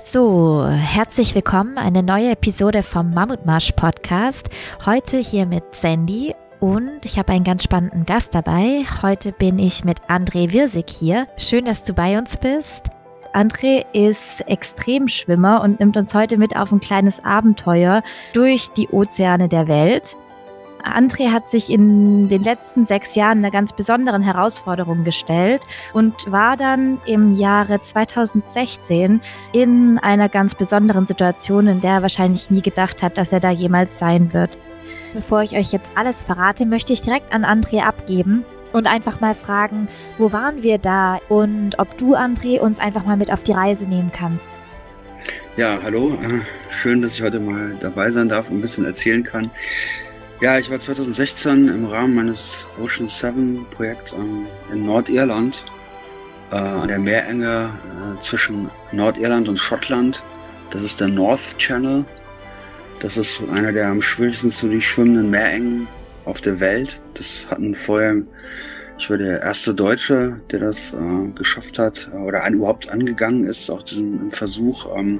So, herzlich willkommen, eine neue Episode vom Mammutmarsch Podcast. Heute hier mit Sandy und ich habe einen ganz spannenden Gast dabei. Heute bin ich mit André Wirsig hier. Schön, dass du bei uns bist. André ist Extremschwimmer und nimmt uns heute mit auf ein kleines Abenteuer durch die Ozeane der Welt. André hat sich in den letzten sechs Jahren einer ganz besonderen Herausforderung gestellt und war dann im Jahre 2016 in einer ganz besonderen Situation, in der er wahrscheinlich nie gedacht hat, dass er da jemals sein wird. Bevor ich euch jetzt alles verrate, möchte ich direkt an André abgeben und einfach mal fragen, wo waren wir da und ob du, André, uns einfach mal mit auf die Reise nehmen kannst. Ja, hallo. Äh, schön, dass ich heute mal dabei sein darf und ein bisschen erzählen kann. Ja, ich war 2016 im Rahmen meines Ocean 7 Projekts in Nordirland, äh, an der Meerenge äh, zwischen Nordirland und Schottland. Das ist der North Channel. Das ist einer der am schwierigsten zu durchschwimmenden Meerengen auf der Welt. Das hatten vorher, ich war der erste Deutsche, der das äh, geschafft hat äh, oder ein, überhaupt angegangen ist, auch diesen Versuch. Ähm,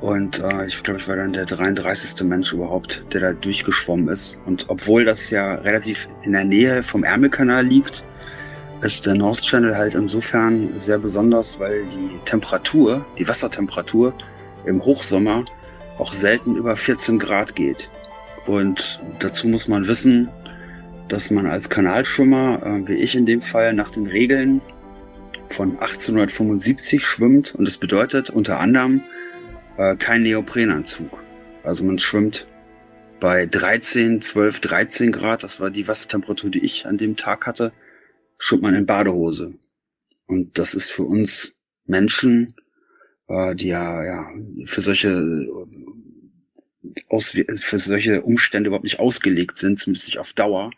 und äh, ich glaube, ich war dann der 33. Mensch überhaupt, der da durchgeschwommen ist. Und obwohl das ja relativ in der Nähe vom Ärmelkanal liegt, ist der North Channel halt insofern sehr besonders, weil die Temperatur, die Wassertemperatur im Hochsommer auch selten über 14 Grad geht. Und dazu muss man wissen, dass man als Kanalschwimmer, äh, wie ich in dem Fall, nach den Regeln von 1875 schwimmt. Und das bedeutet unter anderem, äh, kein Neoprenanzug. Also man schwimmt bei 13, 12, 13 Grad, das war die Wassertemperatur, die ich an dem Tag hatte, schwimmt man in Badehose. Und das ist für uns Menschen, äh, die ja, ja für solche aus, für solche Umstände überhaupt nicht ausgelegt sind, zumindest nicht auf Dauer,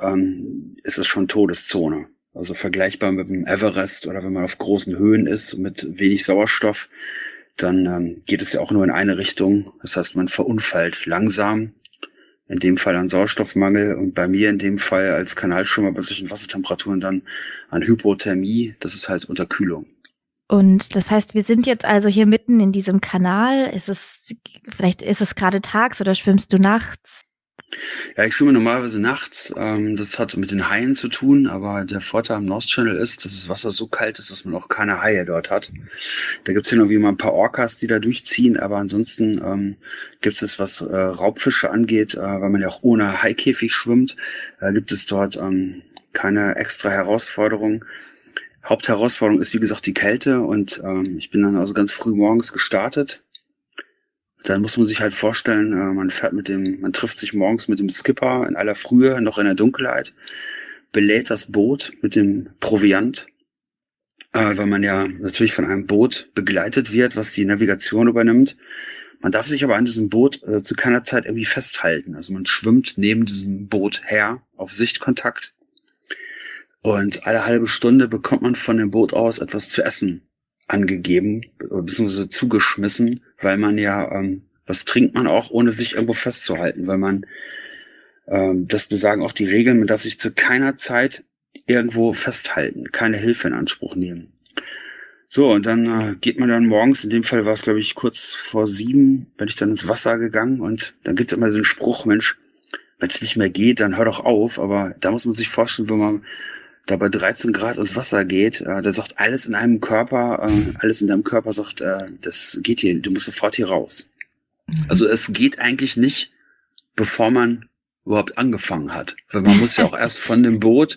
ähm, ist es schon Todeszone. Also vergleichbar mit dem Everest oder wenn man auf großen Höhen ist mit wenig Sauerstoff, dann ähm, geht es ja auch nur in eine Richtung. Das heißt, man verunfallt langsam, in dem Fall an Sauerstoffmangel und bei mir in dem Fall als Kanalschwimmer bei solchen Wassertemperaturen dann an Hypothermie, das ist halt Unterkühlung. Und das heißt, wir sind jetzt also hier mitten in diesem Kanal. Ist es, vielleicht ist es gerade tags oder schwimmst du nachts? Ja, ich schwimme normalerweise nachts. Ähm, das hat mit den Haien zu tun, aber der Vorteil am North Channel ist, dass das Wasser so kalt ist, dass man auch keine Haie dort hat. Da gibt's hin und wieder mal ein paar Orcas, die da durchziehen, aber ansonsten ähm, gibt es, was äh, Raubfische angeht, äh, weil man ja auch ohne Haikäfig schwimmt, äh, gibt es dort ähm, keine extra Herausforderung. Hauptherausforderung ist, wie gesagt, die Kälte und ähm, ich bin dann also ganz früh morgens gestartet dann muss man sich halt vorstellen, äh, man fährt mit dem, man trifft sich morgens mit dem Skipper in aller Frühe, noch in der Dunkelheit, belädt das Boot mit dem Proviant, äh, weil man ja natürlich von einem Boot begleitet wird, was die Navigation übernimmt. Man darf sich aber an diesem Boot äh, zu keiner Zeit irgendwie festhalten. Also man schwimmt neben diesem Boot her auf Sichtkontakt. Und alle halbe Stunde bekommt man von dem Boot aus etwas zu essen angegeben, beziehungsweise zugeschmissen, weil man ja, ähm, was trinkt man auch, ohne sich irgendwo festzuhalten, weil man, ähm, das besagen auch die Regeln, man darf sich zu keiner Zeit irgendwo festhalten, keine Hilfe in Anspruch nehmen. So, und dann äh, geht man dann morgens, in dem Fall war es, glaube ich, kurz vor sieben, bin ich dann ins Wasser gegangen und dann gibt es immer so einen Spruch, Mensch, wenn es nicht mehr geht, dann hör doch auf, aber da muss man sich vorstellen, wenn man da bei 13 Grad ins Wasser geht, äh, da sagt alles in einem Körper, äh, alles in deinem Körper sagt, äh, das geht hier, du musst sofort hier raus. Mhm. Also es geht eigentlich nicht, bevor man überhaupt angefangen hat. Weil man muss ja auch erst von dem Boot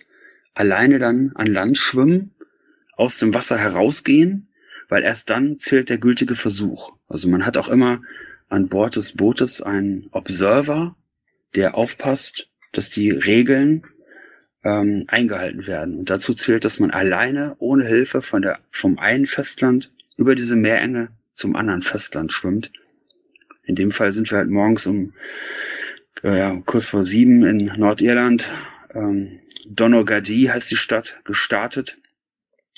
alleine dann an Land schwimmen, aus dem Wasser herausgehen, weil erst dann zählt der gültige Versuch. Also man hat auch immer an Bord des Bootes einen Observer, der aufpasst, dass die Regeln ähm, eingehalten werden. Und dazu zählt, dass man alleine, ohne Hilfe von der, vom einen Festland über diese Meerenge zum anderen Festland schwimmt. In dem Fall sind wir halt morgens um äh, ja, kurz vor sieben in Nordirland, ähm, Donaghadee heißt die Stadt, gestartet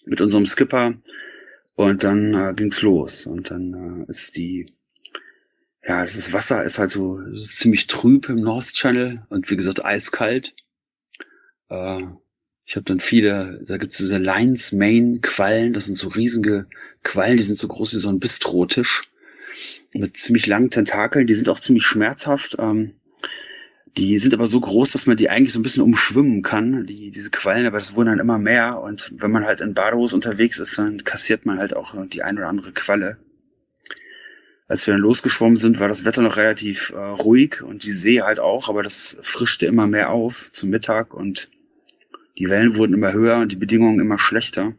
mit unserem Skipper. Und dann äh, ging's los. Und dann äh, ist die ja, das Wasser ist halt so ziemlich trüb im North Channel. Und wie gesagt eiskalt äh, Ich habe dann viele, da gibt's diese Lions Main Quallen, das sind so riesige Quallen, die sind so groß wie so ein Bistrotisch mit ziemlich langen Tentakeln, die sind auch ziemlich schmerzhaft. Ähm, die sind aber so groß, dass man die eigentlich so ein bisschen umschwimmen kann, die, diese Quallen, aber das wurden dann immer mehr. Und wenn man halt in Badehose unterwegs ist, dann kassiert man halt auch die ein oder andere Qualle. Als wir dann losgeschwommen sind, war das Wetter noch relativ äh, ruhig und die See halt auch, aber das frischte immer mehr auf zum Mittag und die Wellen wurden immer höher und die Bedingungen immer schlechter.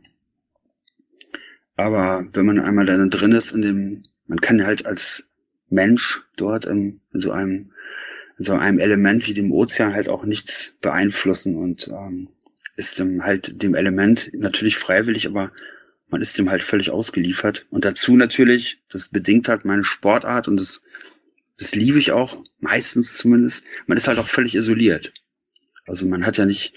Aber wenn man einmal dann drin ist in dem, man kann halt als Mensch dort in, in so einem in so einem Element wie dem Ozean halt auch nichts beeinflussen und ähm, ist dem halt dem Element natürlich freiwillig, aber man ist dem halt völlig ausgeliefert. Und dazu natürlich, das bedingt halt meine Sportart und das, das liebe ich auch, meistens zumindest, man ist halt auch völlig isoliert. Also man hat ja nicht,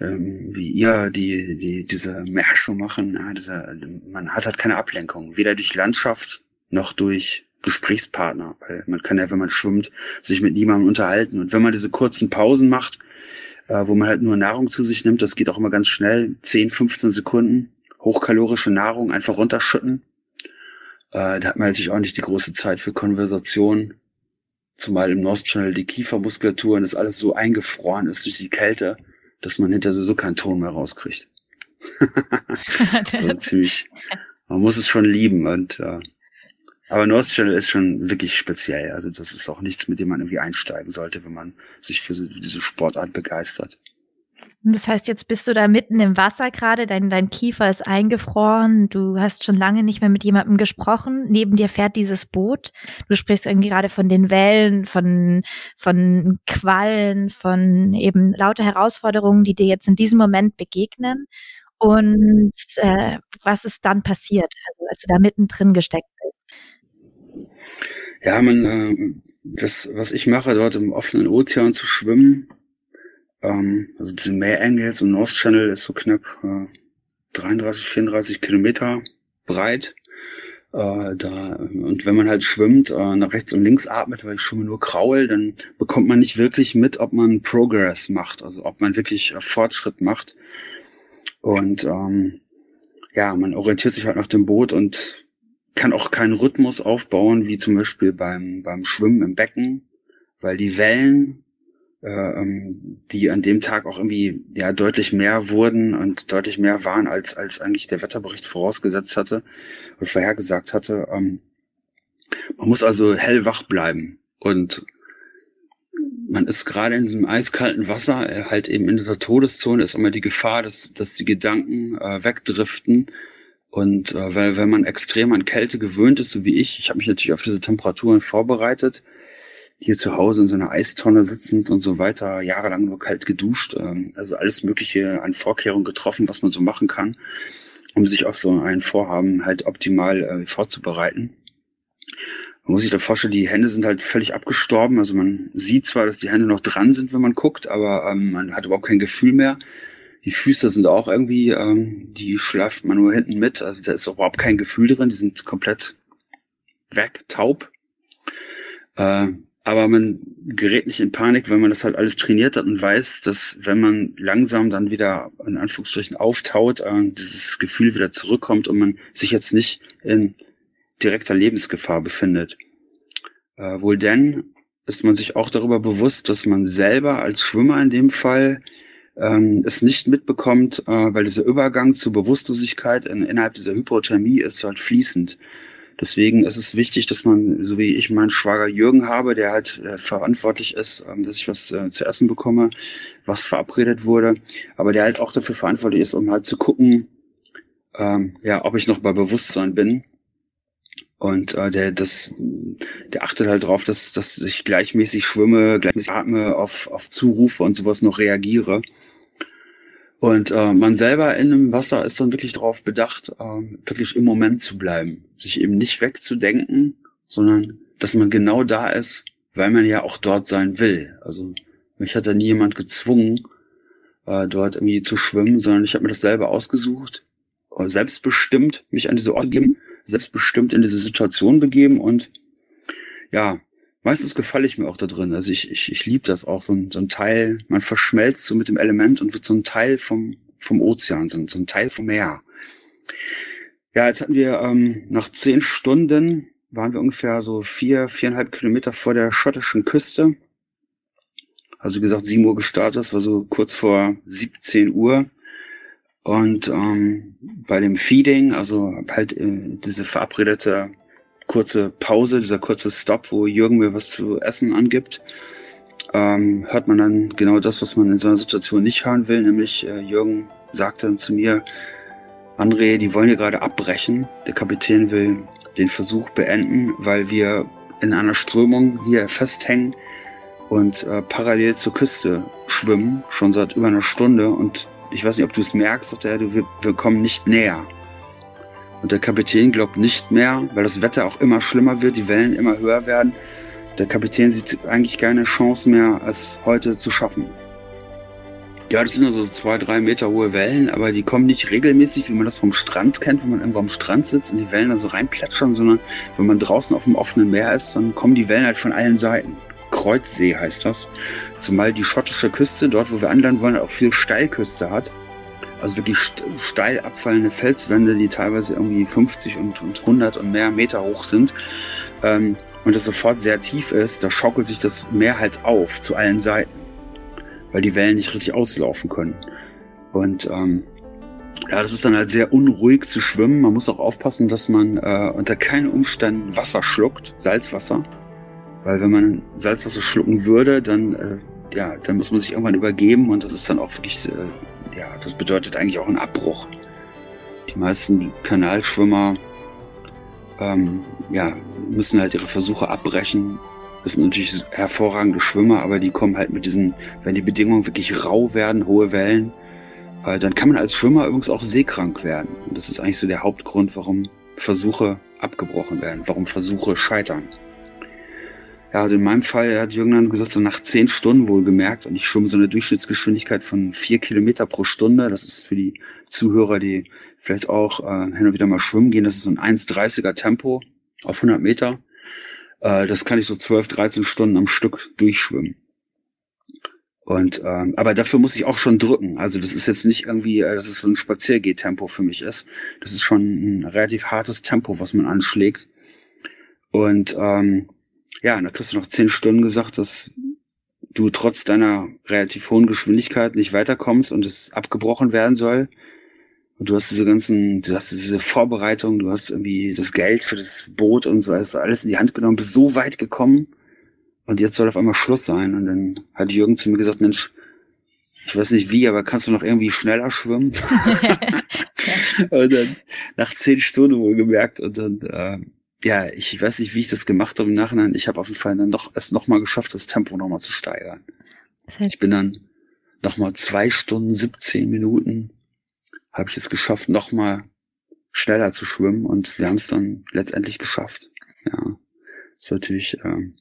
ähm, wie ihr die, die diese Märsche machen, ja, diese, man hat halt keine Ablenkung, weder durch Landschaft noch durch Gesprächspartner, weil man kann ja, wenn man schwimmt, sich mit niemandem unterhalten. Und wenn man diese kurzen Pausen macht, äh, wo man halt nur Nahrung zu sich nimmt, das geht auch immer ganz schnell, 10, 15 Sekunden, hochkalorische Nahrung einfach runterschütten. Äh, da hat man natürlich auch nicht die große Zeit für Konversation, zumal im North Channel die Kiefermuskulatur und das alles so eingefroren ist durch die Kälte, dass man hinter sowieso keinen Ton mehr rauskriegt. so ziemlich, man muss es schon lieben und äh, aber North Channel ist schon wirklich speziell. Also das ist auch nichts, mit dem man irgendwie einsteigen sollte, wenn man sich für diese Sportart begeistert. Das heißt, jetzt bist du da mitten im Wasser gerade, dein, dein Kiefer ist eingefroren, du hast schon lange nicht mehr mit jemandem gesprochen, neben dir fährt dieses Boot, du sprichst irgendwie gerade von den Wellen, von, von Quallen, von eben lauter Herausforderungen, die dir jetzt in diesem Moment begegnen. Und äh, was ist dann passiert, also als du da mittendrin gesteckt bist? Ja, man, äh, das, was ich mache, dort im offenen Ozean zu schwimmen, ähm, also diese Meerengels und North Channel ist so knapp äh, 33, 34 Kilometer breit. Äh, da, und wenn man halt schwimmt, äh, nach rechts und links atmet, weil ich schwimme nur Kraul, dann bekommt man nicht wirklich mit, ob man Progress macht, also ob man wirklich äh, Fortschritt macht. Und ähm, ja, man orientiert sich halt nach dem Boot und kann auch keinen Rhythmus aufbauen, wie zum Beispiel beim, beim Schwimmen im Becken, weil die Wellen, die an dem Tag auch irgendwie ja deutlich mehr wurden und deutlich mehr waren, als, als eigentlich der Wetterbericht vorausgesetzt hatte und vorhergesagt hatte. Ähm, man muss also hellwach bleiben und man ist gerade in diesem eiskalten Wasser, äh, halt eben in dieser Todeszone ist immer die Gefahr, dass, dass die Gedanken äh, wegdriften und äh, weil wenn man extrem an Kälte gewöhnt ist, so wie ich, ich habe mich natürlich auf diese Temperaturen vorbereitet, hier zu Hause in so einer Eistonne sitzend und so weiter, jahrelang nur kalt geduscht, ähm, also alles Mögliche an Vorkehrungen getroffen, was man so machen kann, um sich auf so ein Vorhaben halt optimal äh, vorzubereiten. Man muss sich da vorstellen, die Hände sind halt völlig abgestorben. Also man sieht zwar, dass die Hände noch dran sind, wenn man guckt, aber ähm, man hat überhaupt kein Gefühl mehr. Die Füße sind auch irgendwie, ähm, die schleift man nur hinten mit. Also da ist überhaupt kein Gefühl drin. Die sind komplett weg, taub. Äh, aber man gerät nicht in Panik, wenn man das halt alles trainiert hat und weiß, dass wenn man langsam dann wieder in Anführungsstrichen auftaut, äh, dieses Gefühl wieder zurückkommt und man sich jetzt nicht in direkter Lebensgefahr befindet. Äh, wohl denn ist man sich auch darüber bewusst, dass man selber als Schwimmer in dem Fall ähm, es nicht mitbekommt, äh, weil dieser Übergang zur Bewusstlosigkeit in, innerhalb dieser Hypothermie ist halt fließend. Deswegen ist es wichtig, dass man, so wie ich meinen Schwager Jürgen habe, der halt äh, verantwortlich ist, ähm, dass ich was äh, zu essen bekomme, was verabredet wurde, aber der halt auch dafür verantwortlich ist, um halt zu gucken, ähm, ja, ob ich noch bei Bewusstsein bin. Und äh, der, das, der achtet halt drauf, dass, dass ich gleichmäßig schwimme, gleichmäßig atme, auf, auf Zurufe und sowas noch reagiere. Und äh, man selber in dem Wasser ist dann wirklich darauf bedacht, äh, wirklich im Moment zu bleiben, sich eben nicht wegzudenken, sondern dass man genau da ist, weil man ja auch dort sein will. Also mich hat da nie jemand gezwungen, äh, dort irgendwie zu schwimmen, sondern ich habe mir das selber ausgesucht, äh, selbstbestimmt mich an diese Ort gegeben, selbstbestimmt in diese Situation begeben und ja, meistens gefalle ich mir auch da drin. Also ich, ich, ich liebe das auch, so ein, so ein Teil, man verschmelzt so mit dem Element und wird so ein Teil vom, vom Ozean, so ein, so ein Teil vom Meer. Ja, jetzt hatten wir ähm, nach zehn Stunden waren wir ungefähr so vier, viereinhalb Kilometer vor der schottischen Küste. Also wie gesagt, sieben Uhr gestartet, das war so kurz vor 17 Uhr. Und ähm, bei dem Feeding, also halt äh, diese verabredete kurze Pause, dieser kurze Stop, wo Jürgen mir was zu essen angibt, ähm, hört man dann genau das, was man in so einer Situation nicht hören will, nämlich äh, Jürgen sagte dann zu mir, André, die wollen hier gerade abbrechen. Der Kapitän will den Versuch beenden, weil wir in einer Strömung hier festhängen und äh, parallel zur Küste schwimmen, schon seit über einer Stunde. Und ich weiß nicht, ob du es merkst, sagt er, wir, wir kommen nicht näher. Und der Kapitän glaubt nicht mehr, weil das Wetter auch immer schlimmer wird, die Wellen immer höher werden. Der Kapitän sieht eigentlich keine Chance mehr, es heute zu schaffen. Ja, das sind nur so zwei, drei Meter hohe Wellen, aber die kommen nicht regelmäßig, wie man das vom Strand kennt, wenn man irgendwo am Strand sitzt und die Wellen da so reinplätschern, sondern wenn man draußen auf dem offenen Meer ist, dann kommen die Wellen halt von allen Seiten. Kreuzsee heißt das. Zumal die schottische Küste, dort wo wir anlanden wollen, auch viel Steilküste hat. Also wirklich steil abfallende Felswände, die teilweise irgendwie 50 und, und 100 und mehr Meter hoch sind. Ähm, und es sofort sehr tief ist, da schaukelt sich das Meer halt auf zu allen Seiten weil die Wellen nicht richtig auslaufen können. Und ähm, ja, das ist dann halt sehr unruhig zu schwimmen. Man muss auch aufpassen, dass man äh, unter keinen Umständen Wasser schluckt, Salzwasser. Weil wenn man Salzwasser schlucken würde, dann, äh, ja, dann muss man sich irgendwann übergeben und das ist dann auch wirklich, äh, ja, das bedeutet eigentlich auch einen Abbruch. Die meisten Kanalschwimmer ähm, ja, müssen halt ihre Versuche abbrechen, das sind natürlich hervorragende Schwimmer, aber die kommen halt mit diesen, wenn die Bedingungen wirklich rau werden, hohe Wellen, äh, dann kann man als Schwimmer übrigens auch seekrank werden. Und das ist eigentlich so der Hauptgrund, warum Versuche abgebrochen werden, warum Versuche scheitern. Ja, also in meinem Fall hat Jürgen dann gesagt, so nach zehn Stunden wohl gemerkt, und ich schwimme so eine Durchschnittsgeschwindigkeit von vier Kilometer pro Stunde. Das ist für die Zuhörer, die vielleicht auch äh, hin und wieder mal schwimmen gehen, das ist so ein 1,30er Tempo auf 100 Meter. Äh, das kann ich so 12, 13 Stunden am Stück durchschwimmen. Und ähm, aber dafür muss ich auch schon drücken. Also das ist jetzt nicht irgendwie, äh, dass es so ein Spaziergehtempo für mich ist. Das ist schon ein relativ hartes Tempo, was man anschlägt. Und ähm, ja, da kriegst du noch zehn Stunden gesagt, dass du trotz deiner relativ hohen Geschwindigkeit nicht weiterkommst und es abgebrochen werden soll. Und du hast diese ganzen, du hast diese Vorbereitung, du hast irgendwie das Geld für das Boot und so hast alles in die Hand genommen, bist so weit gekommen und jetzt soll auf einmal Schluss sein. Und dann hat Jürgen zu mir gesagt, Mensch, ich weiß nicht wie, aber kannst du noch irgendwie schneller schwimmen? und dann nach zehn Stunden wohl gemerkt und dann, äh, ja, ich weiß nicht, wie ich das gemacht habe im Nachhinein. Ich habe auf jeden Fall dann doch es nochmal geschafft, das Tempo nochmal zu steigern. Ich bin dann nochmal zwei Stunden, 17 Minuten habe ich es geschafft, nochmal schneller zu schwimmen und wir haben es dann letztendlich geschafft. Ja, das war natürlich, ähm,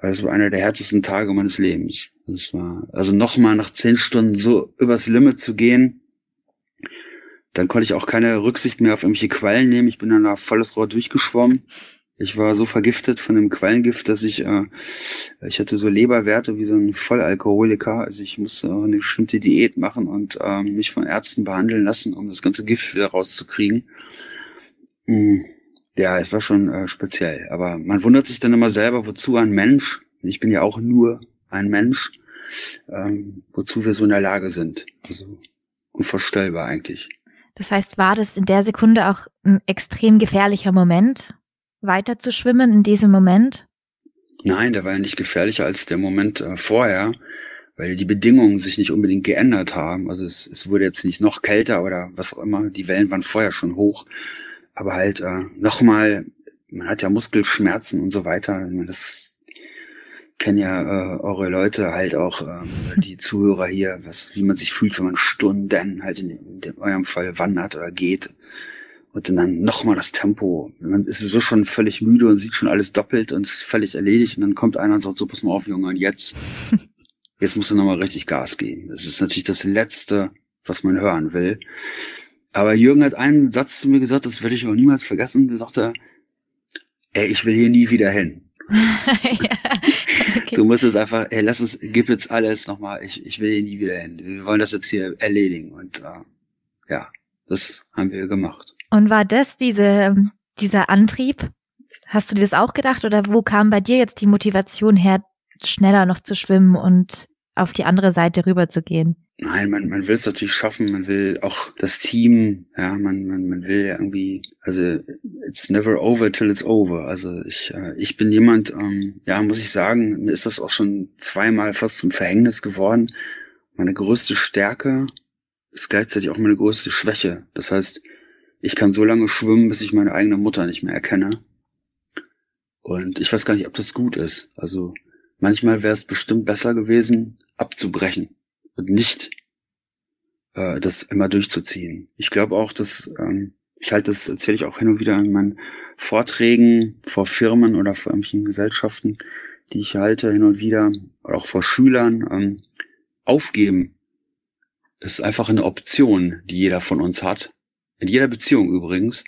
das war einer der härtesten Tage meines Lebens. Das war, also nochmal nach zehn Stunden so übers Limit zu gehen, dann konnte ich auch keine Rücksicht mehr auf irgendwelche Quallen nehmen. Ich bin dann da volles Rohr durchgeschwommen. Ich war so vergiftet von dem Quallengift, dass ich, äh, ich hatte so Leberwerte wie so ein Vollalkoholiker. Also ich musste auch eine bestimmte Diät machen und äh, mich von Ärzten behandeln lassen, um das ganze Gift wieder rauszukriegen. Mhm. Ja, es war schon äh, speziell. Aber man wundert sich dann immer selber, wozu ein Mensch, ich bin ja auch nur ein Mensch, ähm, wozu wir so in der Lage sind. Also unvorstellbar eigentlich. Das heißt, war das in der Sekunde auch ein extrem gefährlicher Moment? weiter zu schwimmen in diesem Moment? Nein, der war ja nicht gefährlicher als der Moment äh, vorher, weil die Bedingungen sich nicht unbedingt geändert haben. Also es, es wurde jetzt nicht noch kälter oder was auch immer. Die Wellen waren vorher schon hoch. Aber halt äh, nochmal, man hat ja Muskelschmerzen und so weiter. Das kennen ja äh, eure Leute halt auch, äh, die Zuhörer hier, was, wie man sich fühlt, wenn man Stunden halt in, in eurem Fall wandert oder geht. Und dann nochmal das Tempo. Man ist sowieso schon völlig müde und sieht schon alles doppelt und ist völlig erledigt. Und dann kommt einer und sagt, so, pass mal auf, Junge, und jetzt, jetzt musst du nochmal richtig Gas geben. Das ist natürlich das Letzte, was man hören will. Aber Jürgen hat einen Satz zu mir gesagt, das werde ich auch niemals vergessen. Der sagte, ey, ich will hier nie wieder hin. ja, okay. Du musst es einfach, hey, lass uns, gib jetzt alles nochmal, ich, ich will hier nie wieder hin. Wir wollen das jetzt hier erledigen. Und äh, ja, das haben wir gemacht. Und war das diese, dieser Antrieb? Hast du dir das auch gedacht oder wo kam bei dir jetzt die Motivation her, schneller noch zu schwimmen und auf die andere Seite rüber zu gehen? Nein, man, man will es natürlich schaffen, man will auch das Team, ja, man, man, man will irgendwie, also it's never over till it's over. Also ich, äh, ich bin jemand, ähm, ja, muss ich sagen, mir ist das auch schon zweimal fast zum Verhängnis geworden. Meine größte Stärke ist gleichzeitig auch meine größte Schwäche. Das heißt, ich kann so lange schwimmen, bis ich meine eigene Mutter nicht mehr erkenne. Und ich weiß gar nicht, ob das gut ist. Also manchmal wäre es bestimmt besser gewesen, abzubrechen nicht äh, das immer durchzuziehen. Ich glaube auch, dass ähm, ich halte das erzähle ich auch hin und wieder in meinen Vorträgen vor Firmen oder vor irgendwelchen Gesellschaften, die ich halte hin und wieder, oder auch vor Schülern. Ähm, aufgeben ist einfach eine Option, die jeder von uns hat. In jeder Beziehung übrigens.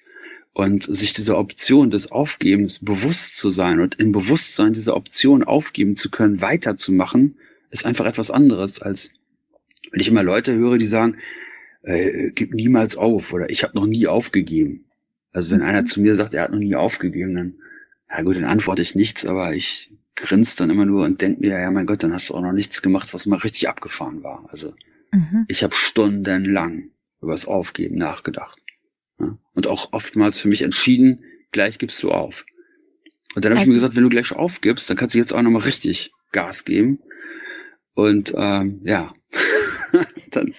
Und sich dieser Option des Aufgebens bewusst zu sein und im Bewusstsein dieser Option aufgeben zu können, weiterzumachen, ist einfach etwas anderes als wenn ich immer Leute höre, die sagen, äh, gib niemals auf oder ich habe noch nie aufgegeben. Also wenn einer mhm. zu mir sagt, er hat noch nie aufgegeben, dann, ja gut, dann antworte ich nichts, aber ich grinse dann immer nur und denke mir, ja mein Gott, dann hast du auch noch nichts gemacht, was mal richtig abgefahren war. Also mhm. ich habe stundenlang über das Aufgeben nachgedacht. Ja? Und auch oftmals für mich entschieden, gleich gibst du auf. Und dann habe ich mir gesagt, wenn du gleich aufgibst, dann kannst du jetzt auch nochmal richtig Gas geben. Und ähm, ja, dann.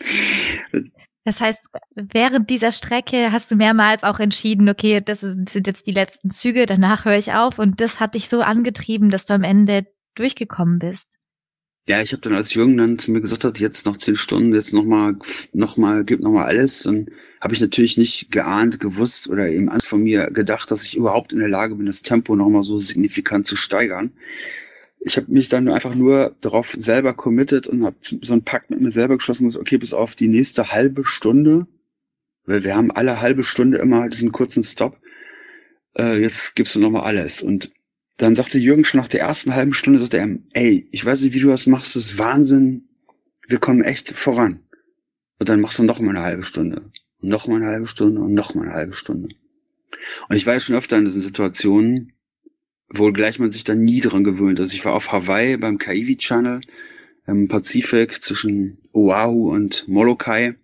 Das heißt, während dieser Strecke hast du mehrmals auch entschieden, okay, das sind jetzt die letzten Züge, danach höre ich auf. Und das hat dich so angetrieben, dass du am Ende durchgekommen bist. Ja, ich habe dann als Jürgen dann zu mir gesagt hat, jetzt noch zehn Stunden, jetzt nochmal, nochmal, gib nochmal alles. Dann habe ich natürlich nicht geahnt, gewusst oder eben von mir gedacht, dass ich überhaupt in der Lage bin, das Tempo nochmal so signifikant zu steigern ich habe mich dann einfach nur darauf selber committed und habe so einen Pakt mit mir selber geschlossen, dass, okay, bis auf die nächste halbe Stunde, weil wir haben alle halbe Stunde immer diesen kurzen Stop, äh, jetzt gibst du nochmal alles. Und dann sagte Jürgen schon nach der ersten halben Stunde, sagte er, ey, ich weiß nicht, wie du das machst, das ist Wahnsinn, wir kommen echt voran. Und dann machst du noch mal eine halbe Stunde. Und noch mal eine halbe Stunde und noch mal eine halbe Stunde. Und ich war ja schon öfter in diesen Situationen, wohl gleich man sich da nie dran gewöhnt. Also ich war auf Hawaii beim Kaiwi Channel im Pazifik zwischen Oahu und Molokai.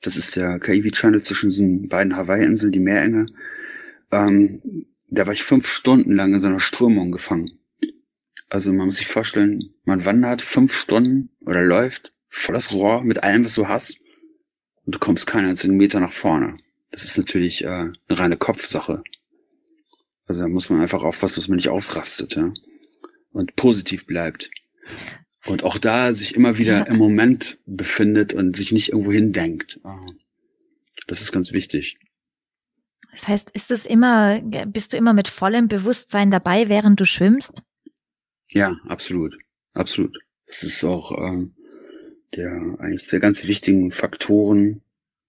Das ist der Kaiwi Channel zwischen diesen beiden Hawaii-Inseln, die Meerenge. Ähm, da war ich fünf Stunden lang in so einer Strömung gefangen. Also man muss sich vorstellen, man wandert fünf Stunden oder läuft voll das Rohr mit allem, was du hast und du kommst keinen einzigen Meter nach vorne. Das ist natürlich äh, eine reine Kopfsache. Also da muss man einfach aufpassen, dass man nicht ausrastet, ja. Und positiv bleibt. Und auch da sich immer wieder ja. im Moment befindet und sich nicht irgendwo hindenkt. Ah. Das ist ganz wichtig. Das heißt, ist es immer, bist du immer mit vollem Bewusstsein dabei, während du schwimmst? Ja, absolut. Absolut. Das ist auch ähm, der eigentlich der ganz wichtigen Faktoren,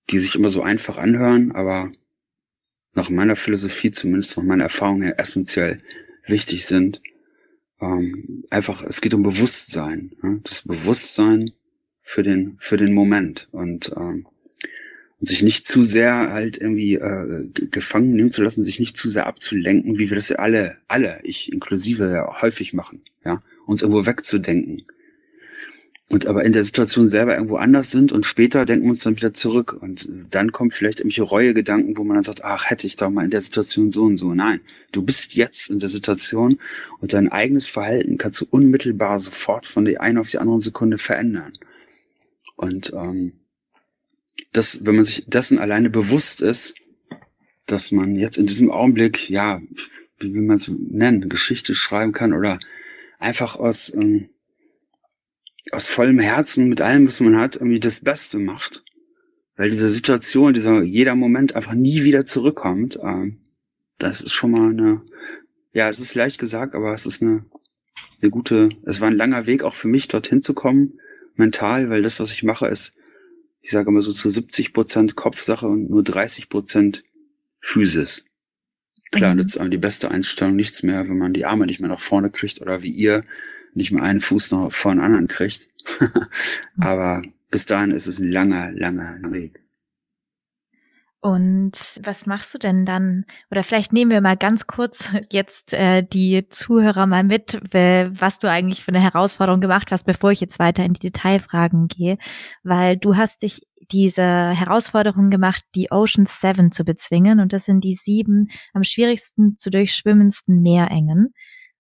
die sich immer so einfach anhören, aber nach meiner Philosophie, zumindest von meiner Erfahrung her, essentiell wichtig sind. Ähm, einfach, es geht um Bewusstsein. Ja? Das Bewusstsein für den, für den Moment und, ähm, und sich nicht zu sehr halt irgendwie äh, gefangen nehmen zu lassen, sich nicht zu sehr abzulenken, wie wir das ja alle, alle, ich inklusive ja häufig machen, ja, uns irgendwo wegzudenken und aber in der Situation selber irgendwo anders sind und später denken wir uns dann wieder zurück und dann kommen vielleicht irgendwelche Reue-Gedanken, wo man dann sagt, ach, hätte ich doch mal in der Situation so und so. Nein, du bist jetzt in der Situation und dein eigenes Verhalten kannst du unmittelbar sofort von der einen auf die andere Sekunde verändern. Und ähm, das, wenn man sich dessen alleine bewusst ist, dass man jetzt in diesem Augenblick, ja, wie will man es nennen, Geschichte schreiben kann oder einfach aus ähm, aus vollem Herzen mit allem, was man hat, irgendwie das Beste macht. Weil diese Situation, dieser jeder Moment einfach nie wieder zurückkommt. Ähm, das ist schon mal eine, ja, es ist leicht gesagt, aber es ist eine, eine gute, es war ein langer Weg auch für mich, dorthin zu kommen, mental, weil das, was ich mache, ist, ich sage immer so zu 70 Prozent Kopfsache und nur 30 Prozent Physis. Klar, mhm. nützt einem die beste Einstellung nichts mehr, wenn man die Arme nicht mehr nach vorne kriegt oder wie ihr nicht mehr einen Fuß noch vor den anderen kriegt. Aber bis dahin ist es ein langer, langer Weg. Und was machst du denn dann? Oder vielleicht nehmen wir mal ganz kurz jetzt äh, die Zuhörer mal mit, was du eigentlich für eine Herausforderung gemacht hast, bevor ich jetzt weiter in die Detailfragen gehe. Weil du hast dich diese Herausforderung gemacht, die Ocean Seven zu bezwingen. Und das sind die sieben am schwierigsten zu durchschwimmendsten Meerengen.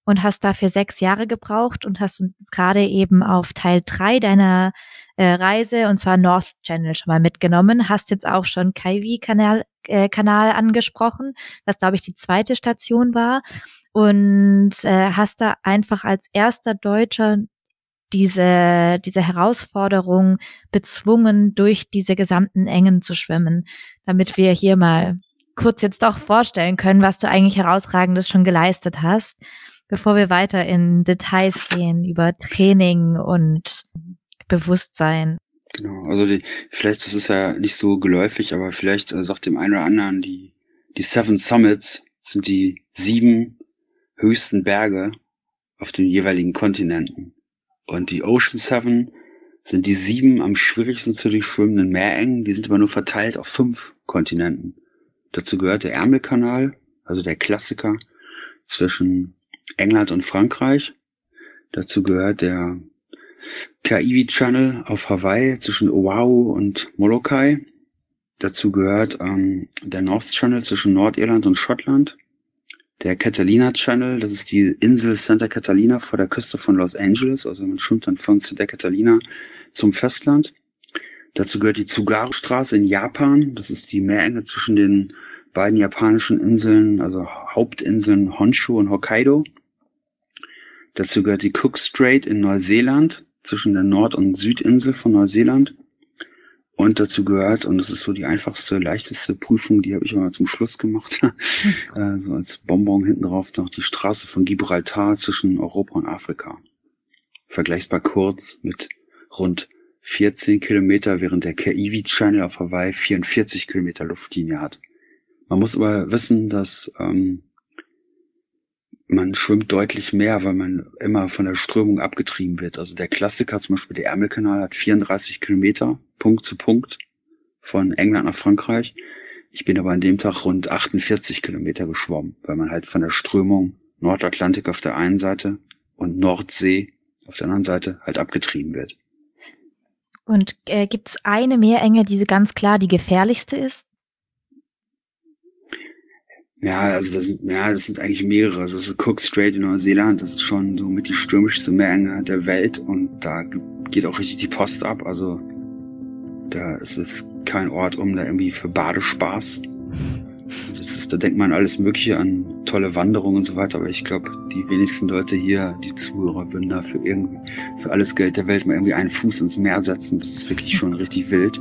Und hast dafür sechs Jahre gebraucht und hast uns gerade eben auf Teil drei deiner äh, Reise und zwar North Channel schon mal mitgenommen. Hast jetzt auch schon Kaiwi-Kanal äh, Kanal angesprochen, was glaube ich die zweite Station war. Und äh, hast da einfach als erster Deutscher diese, diese Herausforderung bezwungen, durch diese gesamten Engen zu schwimmen, damit wir hier mal kurz jetzt doch vorstellen können, was du eigentlich herausragendes schon geleistet hast, bevor wir weiter in Details gehen über Training und Bewusstsein. Genau, also die, vielleicht, das ist ja nicht so geläufig, aber vielleicht äh, sagt dem einen oder anderen, die, die Seven Summits sind die sieben höchsten Berge auf den jeweiligen Kontinenten. Und die Ocean Seven sind die sieben am schwierigsten zu durchschwimmenden Meerengen, die sind aber nur verteilt auf fünf Kontinenten. Dazu gehört der Ärmelkanal, also der Klassiker zwischen England und Frankreich. Dazu gehört der Kaiwi Channel auf Hawaii zwischen Oahu und Molokai. Dazu gehört ähm, der North Channel zwischen Nordirland und Schottland. Der Catalina Channel, das ist die Insel Santa Catalina vor der Küste von Los Angeles. Also man schwimmt dann von Santa Catalina zum Festland. Dazu gehört die Tsugaru-Straße in Japan. Das ist die Meerenge zwischen den beiden japanischen Inseln, also Hauptinseln Honshu und Hokkaido. Dazu gehört die Cook Strait in Neuseeland zwischen der Nord- und Südinsel von Neuseeland. Und dazu gehört, und das ist so die einfachste, leichteste Prüfung, die habe ich mal zum Schluss gemacht, äh, so als Bonbon hinten drauf, noch die Straße von Gibraltar zwischen Europa und Afrika. Vergleichbar kurz mit rund 14 Kilometer, während der Kaiwi Channel auf Hawaii 44 Kilometer Luftlinie hat. Man muss aber wissen, dass ähm, man schwimmt deutlich mehr, weil man immer von der Strömung abgetrieben wird. Also der Klassiker, zum Beispiel der Ärmelkanal, hat 34 Kilometer, Punkt zu Punkt, von England nach Frankreich. Ich bin aber an dem Tag rund 48 Kilometer geschwommen, weil man halt von der Strömung Nordatlantik auf der einen Seite und Nordsee auf der anderen Seite halt abgetrieben wird. Und äh, gibt es eine Meerenge, die ganz klar die gefährlichste ist? Ja, also das sind, ja, das sind eigentlich mehrere. Also das ist Cook Strait in Neuseeland, das ist schon so mit die stürmischste Meerenge der Welt und da geht auch richtig die Post ab. Also da ist es kein Ort, um da irgendwie für Badespaß. Das ist, da denkt man alles Mögliche an tolle Wanderungen und so weiter, aber ich glaube, die wenigsten Leute hier, die Zuhörer, würden da für irgendwie, für alles Geld der Welt mal irgendwie einen Fuß ins Meer setzen. Das ist wirklich schon richtig wild.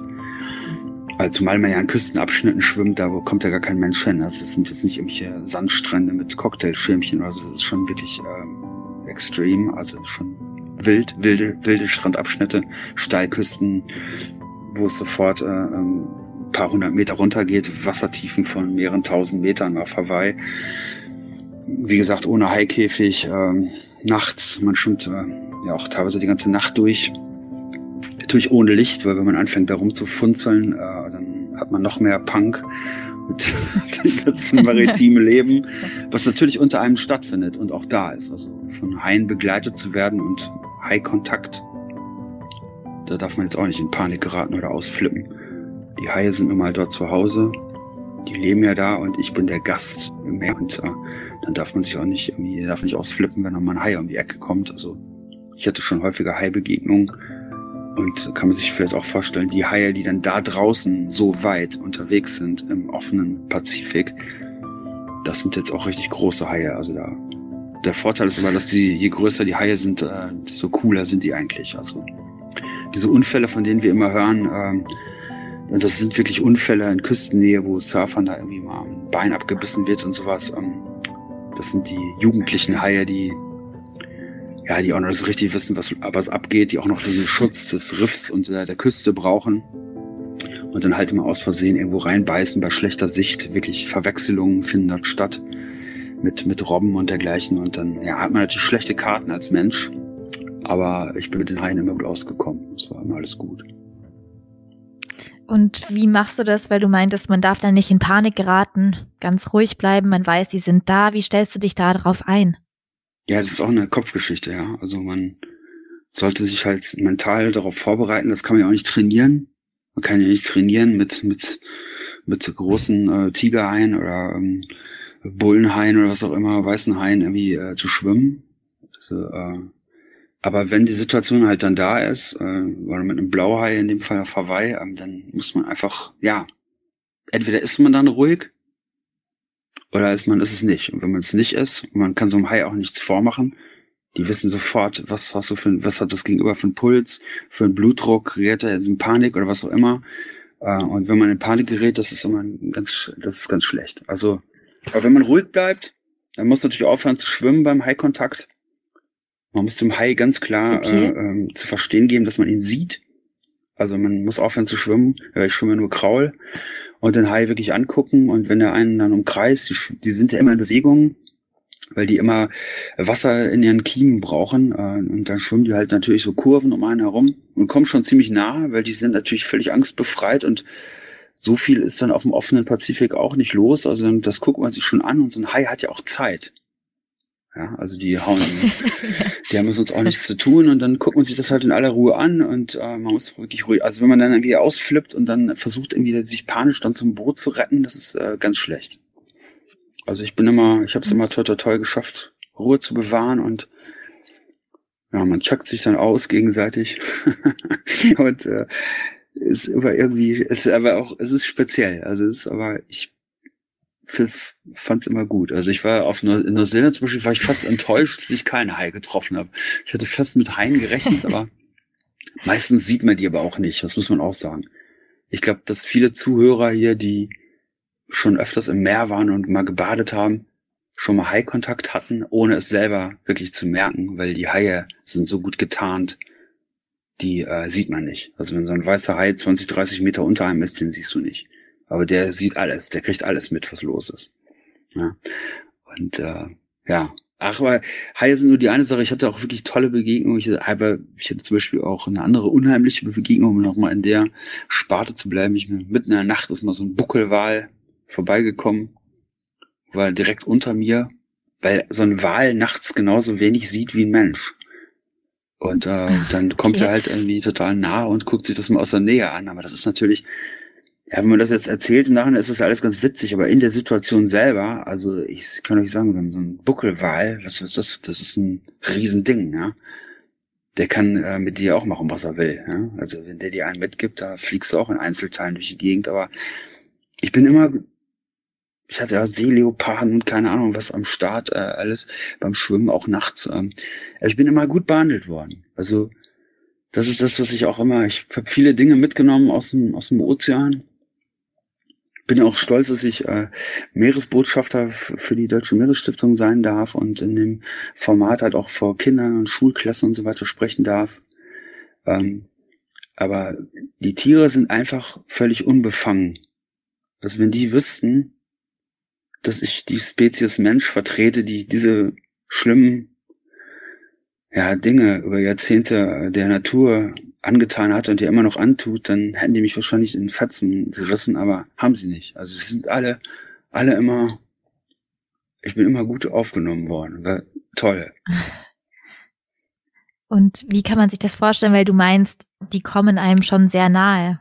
Also zumal man ja an Küstenabschnitten schwimmt, da kommt ja gar kein Mensch hin. Also das sind jetzt nicht irgendwelche Sandstrände mit Cocktailschirmchen oder so. Das ist schon wirklich ähm, extrem. Also schon wild, wilde, wilde Strandabschnitte, Steilküsten, wo es sofort äh, ein ähm, paar hundert Meter runter geht, Wassertiefen von mehreren tausend Metern auf Hawaii. Wie gesagt, ohne Haikäfig, äh, nachts, man schwimmt äh, ja auch teilweise die ganze Nacht durch. Natürlich ohne Licht, weil wenn man anfängt da rumzufunzeln, äh, hat man noch mehr Punk mit dem ganzen maritimen Leben, was natürlich unter einem stattfindet und auch da ist. Also von Haien begleitet zu werden und Hai-Kontakt, da darf man jetzt auch nicht in Panik geraten oder ausflippen. Die Haie sind nun mal dort zu Hause, die leben ja da und ich bin der Gast im Meer und äh, dann darf man sich auch nicht irgendwie, darf nicht ausflippen, wenn nochmal ein Hai um die Ecke kommt. Also ich hatte schon häufiger Hai-Begegnungen und kann man sich vielleicht auch vorstellen, die Haie, die dann da draußen so weit unterwegs sind im offenen Pazifik, das sind jetzt auch richtig große Haie. Also da, der Vorteil ist immer, dass die, je größer die Haie sind, äh, desto cooler sind die eigentlich. Also diese Unfälle, von denen wir immer hören, äh, das sind wirklich Unfälle in Küstennähe, wo Surfern da irgendwie mal ein Bein abgebissen wird und sowas. Ähm, das sind die jugendlichen Haie, die ja, die auch noch so richtig wissen, was, was abgeht, die auch noch diesen Schutz des Riffs und der, der Küste brauchen. Und dann halt immer aus Versehen irgendwo reinbeißen bei schlechter Sicht. Wirklich Verwechslungen finden dort statt. mit, mit Robben und dergleichen. Und dann ja, hat man natürlich schlechte Karten als Mensch. Aber ich bin mit den Haien immer gut ausgekommen. Es war immer alles gut. Und wie machst du das, weil du meintest, man darf da nicht in Panik geraten, ganz ruhig bleiben, man weiß, die sind da. Wie stellst du dich da drauf ein? Ja, das ist auch eine Kopfgeschichte, ja. Also man sollte sich halt mental darauf vorbereiten. Das kann man ja auch nicht trainieren. Man kann ja nicht trainieren mit mit mit großen äh, Tigerhaien oder ähm, Bullenhaien oder was auch immer, weißen Haien irgendwie äh, zu schwimmen. Also, äh, aber wenn die Situation halt dann da ist, äh, oder mit einem Blauhai in dem Fall auf Hawaii, ähm, dann muss man einfach, ja, entweder ist man dann ruhig oder ist man ist es nicht. Und wenn man es nicht ist, man kann so einem Hai auch nichts vormachen, die wissen sofort, was hast du für was hat das Gegenüber für einen Puls, für einen Blutdruck, gerät er in Panik oder was auch immer. Äh, und wenn man in Panik gerät, das ist immer ganz, das ist ganz schlecht. Also, aber wenn man ruhig bleibt, dann muss man natürlich aufhören zu schwimmen beim Hai-Kontakt man muss dem Hai ganz klar okay. äh, äh, zu verstehen geben, dass man ihn sieht. Also man muss aufhören zu schwimmen, äh, ich schwimme nur Kraul und den Hai wirklich angucken und wenn er einen dann umkreist, die, die sind ja immer in Bewegung, weil die immer Wasser in ihren Kiemen brauchen äh, und dann schwimmen die halt natürlich so Kurven um einen herum und kommen schon ziemlich nah, weil die sind natürlich völlig angstbefreit und so viel ist dann auf dem offenen Pazifik auch nicht los. Also das guckt man sich schon an und so ein Hai hat ja auch Zeit. Ja, also die hauen, die haben mit uns auch nichts zu tun und dann guckt man sich das halt in aller Ruhe an und äh, man muss wirklich ruhig. Also wenn man dann irgendwie ausflippt und dann versucht irgendwie sich panisch dann zum Boot zu retten, das ist äh, ganz schlecht. Also ich bin immer, ich habe es immer toll, toll, toll geschafft, Ruhe zu bewahren und ja, man checkt sich dann aus gegenseitig und äh, ist aber irgendwie, ist aber auch, es ist speziell. Also es ist aber, ich fand es immer gut. Also ich war auf Neu in Neuseeland zum Beispiel war ich fast enttäuscht, dass ich keinen Hai getroffen habe. Ich hatte fast mit Haien gerechnet, aber meistens sieht man die aber auch nicht. Das muss man auch sagen. Ich glaube, dass viele Zuhörer hier, die schon öfters im Meer waren und mal gebadet haben, schon mal Hai-Kontakt hatten, ohne es selber wirklich zu merken, weil die Haie sind so gut getarnt, die äh, sieht man nicht. Also wenn so ein weißer Hai 20, 30 Meter unter einem ist, den siehst du nicht. Aber der sieht alles, der kriegt alles mit, was los ist. Ja. Und äh, ja, ach, aber Haie sind nur die eine Sache. Ich hatte auch wirklich tolle Begegnungen. Ich hatte, ich hatte zum Beispiel auch eine andere unheimliche Begegnung, um nochmal in der Sparte zu bleiben. Ich bin mitten in der Nacht ist mal so ein Buckelwal vorbeigekommen, war direkt unter mir, weil so ein Wal nachts genauso wenig sieht wie ein Mensch. Und äh, dann kommt okay. er halt irgendwie total nah und guckt sich das mal aus der Nähe an. Aber das ist natürlich, ja, wenn man das jetzt erzählt im Nachhinein, ist das alles ganz witzig, aber in der Situation selber, also ich kann euch sagen, so ein, so Buckelwal, was ist das? Das ist ein Riesending, ja. Der kann äh, mit dir auch machen, was er will. Ja? Also wenn der dir einen mitgibt, da fliegst du auch in Einzelteilen durch die Gegend. Aber ich bin immer, ich hatte ja Seeleoparden und keine Ahnung was am Start, äh, alles beim Schwimmen, auch nachts. Ähm, ich bin immer gut behandelt worden. Also das ist das, was ich auch immer, ich habe viele Dinge mitgenommen aus dem, aus dem Ozean bin auch stolz, dass ich äh, Meeresbotschafter für die Deutsche Meeresstiftung sein darf und in dem Format halt auch vor Kindern und Schulklassen und so weiter sprechen darf. Ähm, aber die Tiere sind einfach völlig unbefangen. Dass wenn die wüssten, dass ich die Spezies Mensch vertrete, die diese schlimmen ja, Dinge über Jahrzehnte der Natur angetan hat und ihr immer noch antut, dann hätten die mich wahrscheinlich in Fetzen gerissen, aber haben sie nicht. Also sie sind alle, alle immer, ich bin immer gut aufgenommen worden. War toll. Und wie kann man sich das vorstellen, weil du meinst, die kommen einem schon sehr nahe?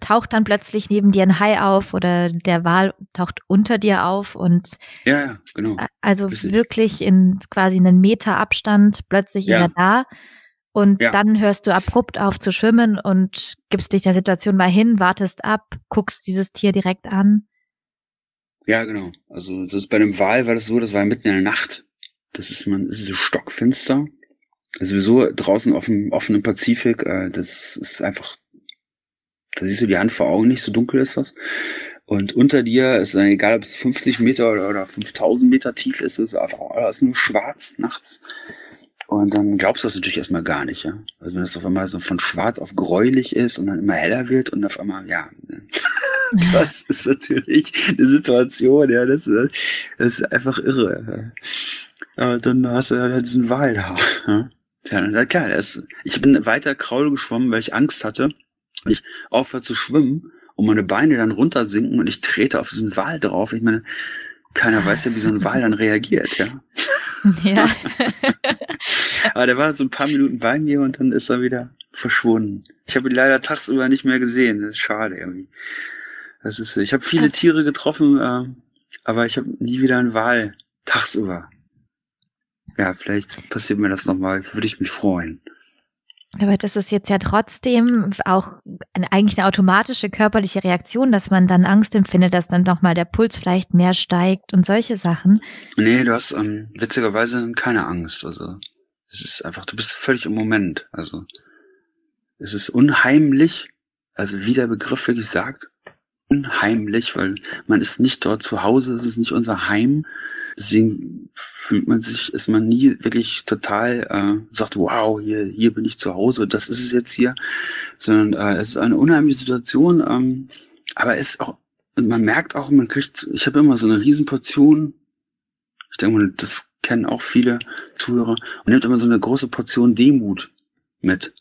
Taucht dann plötzlich neben dir ein Hai auf oder der Wal taucht unter dir auf und ja, ja genau. Also Richtig. wirklich in quasi einen Meter Abstand plötzlich ja. ist er da und ja. dann hörst du abrupt auf zu schwimmen und gibst dich der Situation mal hin, wartest ab, guckst dieses Tier direkt an. Ja, genau. Also das ist bei einem Wal war das so, das war mitten in der Nacht. Das ist man, das ist so stockfinster. Also sowieso draußen auf dem offenen Pazifik, äh, das ist einfach, da siehst du die Hand vor Augen nicht, so dunkel ist das. Und unter dir ist dann egal, ob es 50 Meter oder, oder 5000 Meter tief ist, ist einfach alles nur schwarz nachts. Und dann glaubst du das natürlich erstmal gar nicht, ja. Also wenn das auf einmal so von schwarz auf gräulich ist und dann immer heller wird und auf einmal, ja. das ist natürlich eine Situation, ja, das, das ist einfach irre. Aber dann hast du halt diesen Wal da. Ja. Ja, klar, das, ich bin weiter Kraul geschwommen, weil ich Angst hatte. Ich aufhöre zu schwimmen und meine Beine dann runtersinken und ich trete auf diesen Wal drauf. Ich meine, keiner weiß ja, wie so ein Wal dann reagiert, ja. Ja. Aber der war so ein paar Minuten bei mir und dann ist er wieder verschwunden. Ich habe ihn leider tagsüber nicht mehr gesehen. Das ist schade irgendwie. Das ist, ich habe viele Tiere getroffen, äh, aber ich habe nie wieder einen Wal tagsüber. Ja, vielleicht passiert mir das nochmal, würde ich mich freuen. Aber das ist jetzt ja trotzdem auch eine, eigentlich eine automatische körperliche Reaktion, dass man dann Angst empfindet, dass dann nochmal der Puls vielleicht mehr steigt und solche Sachen. Nee, du hast ähm, witzigerweise keine Angst. Also es ist einfach, du bist völlig im Moment. Also es ist unheimlich, also wie der Begriff wirklich sagt, unheimlich, weil man ist nicht dort zu Hause, es ist nicht unser Heim. Deswegen fühlt man sich, ist man nie wirklich total, äh, sagt, wow, hier, hier bin ich zu Hause, das ist es jetzt hier, sondern äh, es ist eine unheimliche Situation, ähm, aber es ist auch, man merkt auch, man kriegt, ich habe immer so eine Riesenportion, ich denke mal, das kennen auch viele Zuhörer, und nimmt immer so eine große Portion Demut mit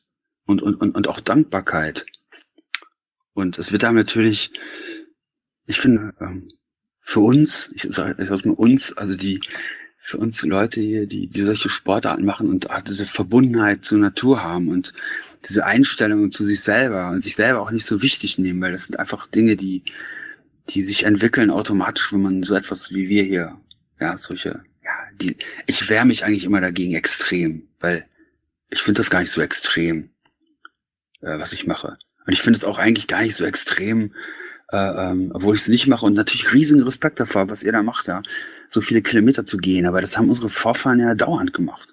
und, und, und, und auch Dankbarkeit. Und es wird da natürlich, ich finde, ähm, für uns, ich sage sag mal uns, also die, für uns Leute hier, die, die solche Sportarten machen und auch diese Verbundenheit zur Natur haben und diese Einstellung zu sich selber und sich selber auch nicht so wichtig nehmen, weil das sind einfach Dinge, die, die sich entwickeln automatisch, wenn man so etwas wie wir hier, ja, solche, ja, die, ich wehre mich eigentlich immer dagegen extrem, weil ich finde das gar nicht so extrem, äh, was ich mache. Und ich finde es auch eigentlich gar nicht so extrem, ähm, obwohl ich es nicht mache und natürlich riesigen Respekt davor, was ihr da macht, ja, so viele Kilometer zu gehen. Aber das haben unsere Vorfahren ja dauernd gemacht.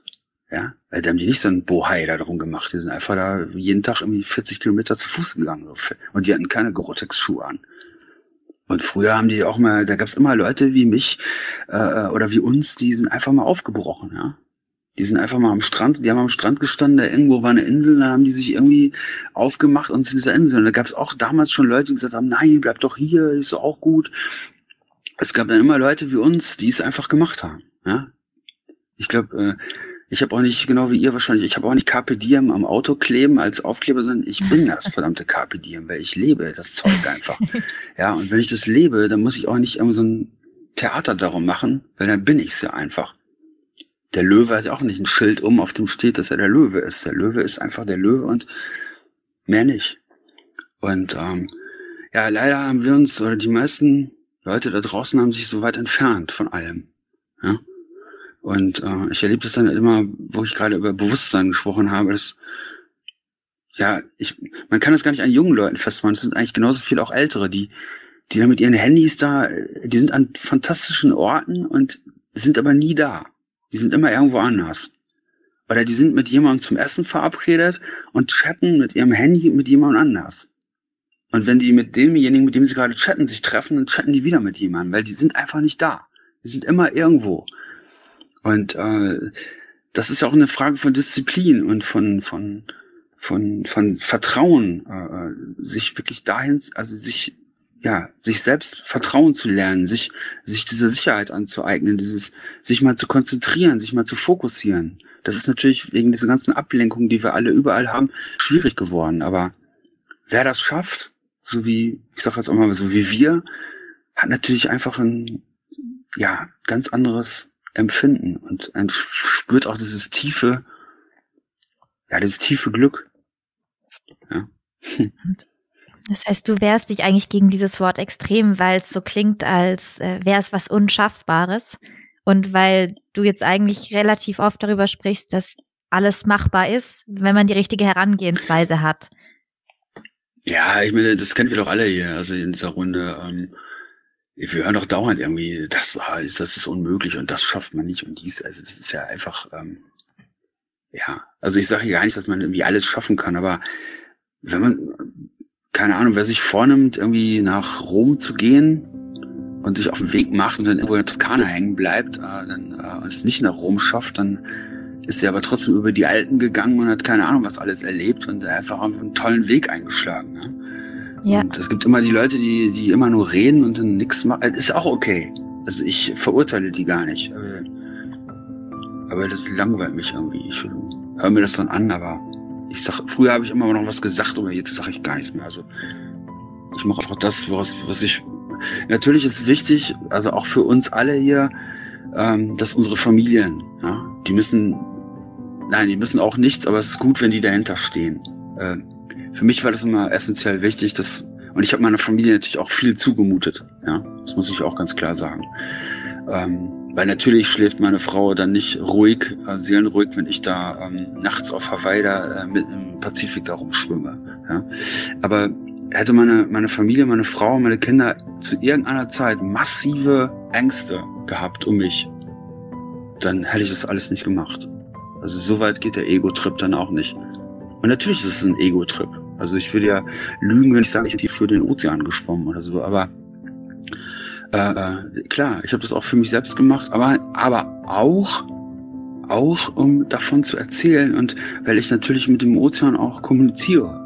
Ja, weil da haben die nicht so einen Bohai da drum gemacht. Die sind einfach da jeden Tag irgendwie 40 Kilometer zu Fuß gegangen. So. Und die hatten keine Gore-Tex-Schuhe an. Und früher haben die auch mal, da gab's immer Leute wie mich äh, oder wie uns, die sind einfach mal aufgebrochen, ja. Die sind einfach mal am Strand, die haben am Strand gestanden, da irgendwo war eine Insel, da haben die sich irgendwie aufgemacht und zu dieser Insel. Und da gab es auch damals schon Leute, die gesagt haben, nein, bleib doch hier, ist auch gut. Es gab dann immer Leute wie uns, die es einfach gemacht haben. Ja? Ich glaube, äh, ich habe auch nicht, genau wie ihr wahrscheinlich, ich habe auch nicht Carpe Diem am Auto kleben als Aufkleber, sondern ich bin das verdammte Carpe Diem, weil ich lebe das Zeug einfach. Ja, und wenn ich das lebe, dann muss ich auch nicht irgendwie so ein Theater darum machen, weil dann bin ich's ja einfach der Löwe hat auch nicht ein Schild um, auf dem steht, dass er der Löwe ist. Der Löwe ist einfach der Löwe und mehr nicht. Und ähm, ja, leider haben wir uns, oder die meisten Leute da draußen haben sich so weit entfernt von allem. Ja? Und äh, ich erlebe das dann immer, wo ich gerade über Bewusstsein gesprochen habe, dass ja, ich, man kann das gar nicht an jungen Leuten festmachen. Es sind eigentlich genauso viele auch ältere, die, die da mit ihren Handys da, die sind an fantastischen Orten und sind aber nie da. Die sind immer irgendwo anders. Oder die sind mit jemandem zum Essen verabredet und chatten mit ihrem Handy mit jemand anders. Und wenn die mit demjenigen, mit dem sie gerade chatten, sich treffen, dann chatten die wieder mit jemandem, weil die sind einfach nicht da. Die sind immer irgendwo. Und äh, das ist ja auch eine Frage von Disziplin und von von von von Vertrauen, äh, sich wirklich dahin, also sich ja, sich selbst vertrauen zu lernen, sich, sich diese Sicherheit anzueignen, dieses, sich mal zu konzentrieren, sich mal zu fokussieren. Das ist natürlich wegen dieser ganzen Ablenkung, die wir alle überall haben, schwierig geworden. Aber wer das schafft, so wie, ich sage jetzt auch mal so wie wir, hat natürlich einfach ein, ja, ganz anderes Empfinden und spürt auch dieses tiefe, ja, dieses tiefe Glück. Ja. Das heißt, du wehrst dich eigentlich gegen dieses Wort extrem, weil es so klingt, als äh, wäre es was Unschaffbares. Und weil du jetzt eigentlich relativ oft darüber sprichst, dass alles machbar ist, wenn man die richtige Herangehensweise hat. Ja, ich meine, das kennen wir doch alle hier, also in dieser Runde. Ähm, wir hören doch dauernd irgendwie, das, ah, das ist unmöglich und das schafft man nicht und dies, also das ist ja einfach, ähm, ja, also ich sage ja gar nicht, dass man irgendwie alles schaffen kann, aber wenn man, keine Ahnung, wer sich vornimmt, irgendwie nach Rom zu gehen und sich auf den Weg macht und dann irgendwo in der Toskana hängen bleibt äh, dann, äh, und es nicht nach Rom schafft, dann ist er aber trotzdem über die Alten gegangen und hat keine Ahnung, was alles erlebt und einfach einen tollen Weg eingeschlagen. Ne? Ja. Und es gibt immer die Leute, die, die immer nur reden und dann nichts machen. Das ist auch okay. Also ich verurteile die gar nicht. Aber, aber das langweilt mich irgendwie. Ich höre mir das dann an, aber ich sag, früher habe ich immer noch was gesagt, aber jetzt sage ich gar nichts mehr. Also ich mache einfach das, was, was ich. Natürlich ist wichtig, also auch für uns alle hier, ähm, dass unsere Familien, ja, die müssen, nein, die müssen auch nichts, aber es ist gut, wenn die dahinter stehen. Äh, für mich war das immer essentiell wichtig, dass und ich habe meiner Familie natürlich auch viel zugemutet. Ja, das muss ich auch ganz klar sagen. Ähm, weil natürlich schläft meine Frau dann nicht ruhig, äh, seelenruhig, wenn ich da ähm, nachts auf Hawaii da äh, mit im Pazifik da rumschwimme. Ja? Aber hätte meine, meine Familie, meine Frau, meine Kinder zu irgendeiner Zeit massive Ängste gehabt um mich, dann hätte ich das alles nicht gemacht. Also so weit geht der Ego-Trip dann auch nicht. Und natürlich ist es ein Ego-Trip. Also ich würde ja lügen, wenn ich sage, ich bin für den Ozean geschwommen oder so. Aber äh, äh, klar, ich habe das auch für mich selbst gemacht, aber, aber auch, auch um davon zu erzählen und weil ich natürlich mit dem Ozean auch kommuniziere.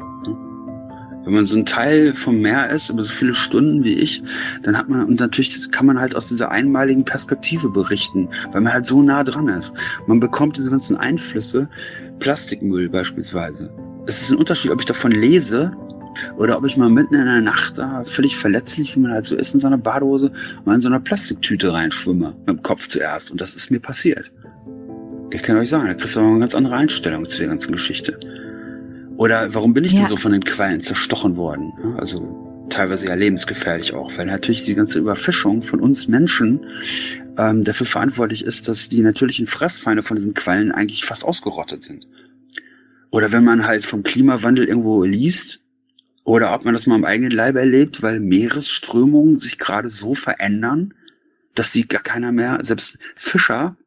Wenn man so ein Teil vom Meer ist, über so viele Stunden wie ich, dann hat man, und natürlich kann man halt aus dieser einmaligen Perspektive berichten, weil man halt so nah dran ist. Man bekommt diese ganzen Einflüsse, Plastikmüll beispielsweise es ist ein Unterschied, ob ich davon lese oder ob ich mal mitten in der Nacht da völlig verletzlich, wie man halt so ist, in so einer Badehose mal in so einer Plastiktüte reinschwimme, mit dem Kopf zuerst. Und das ist mir passiert. Ich kann euch sagen, da kriegst du aber eine ganz andere Einstellung zu der ganzen Geschichte. Oder warum bin ich ja. denn so von den Quallen zerstochen worden? Also teilweise ja lebensgefährlich auch, weil natürlich die ganze Überfischung von uns Menschen ähm, dafür verantwortlich ist, dass die natürlichen Fressfeinde von diesen Quallen eigentlich fast ausgerottet sind. Oder wenn man halt vom Klimawandel irgendwo liest, oder ob man das mal im eigenen Leib erlebt, weil Meeresströmungen sich gerade so verändern, dass sie gar keiner mehr, selbst Fischer,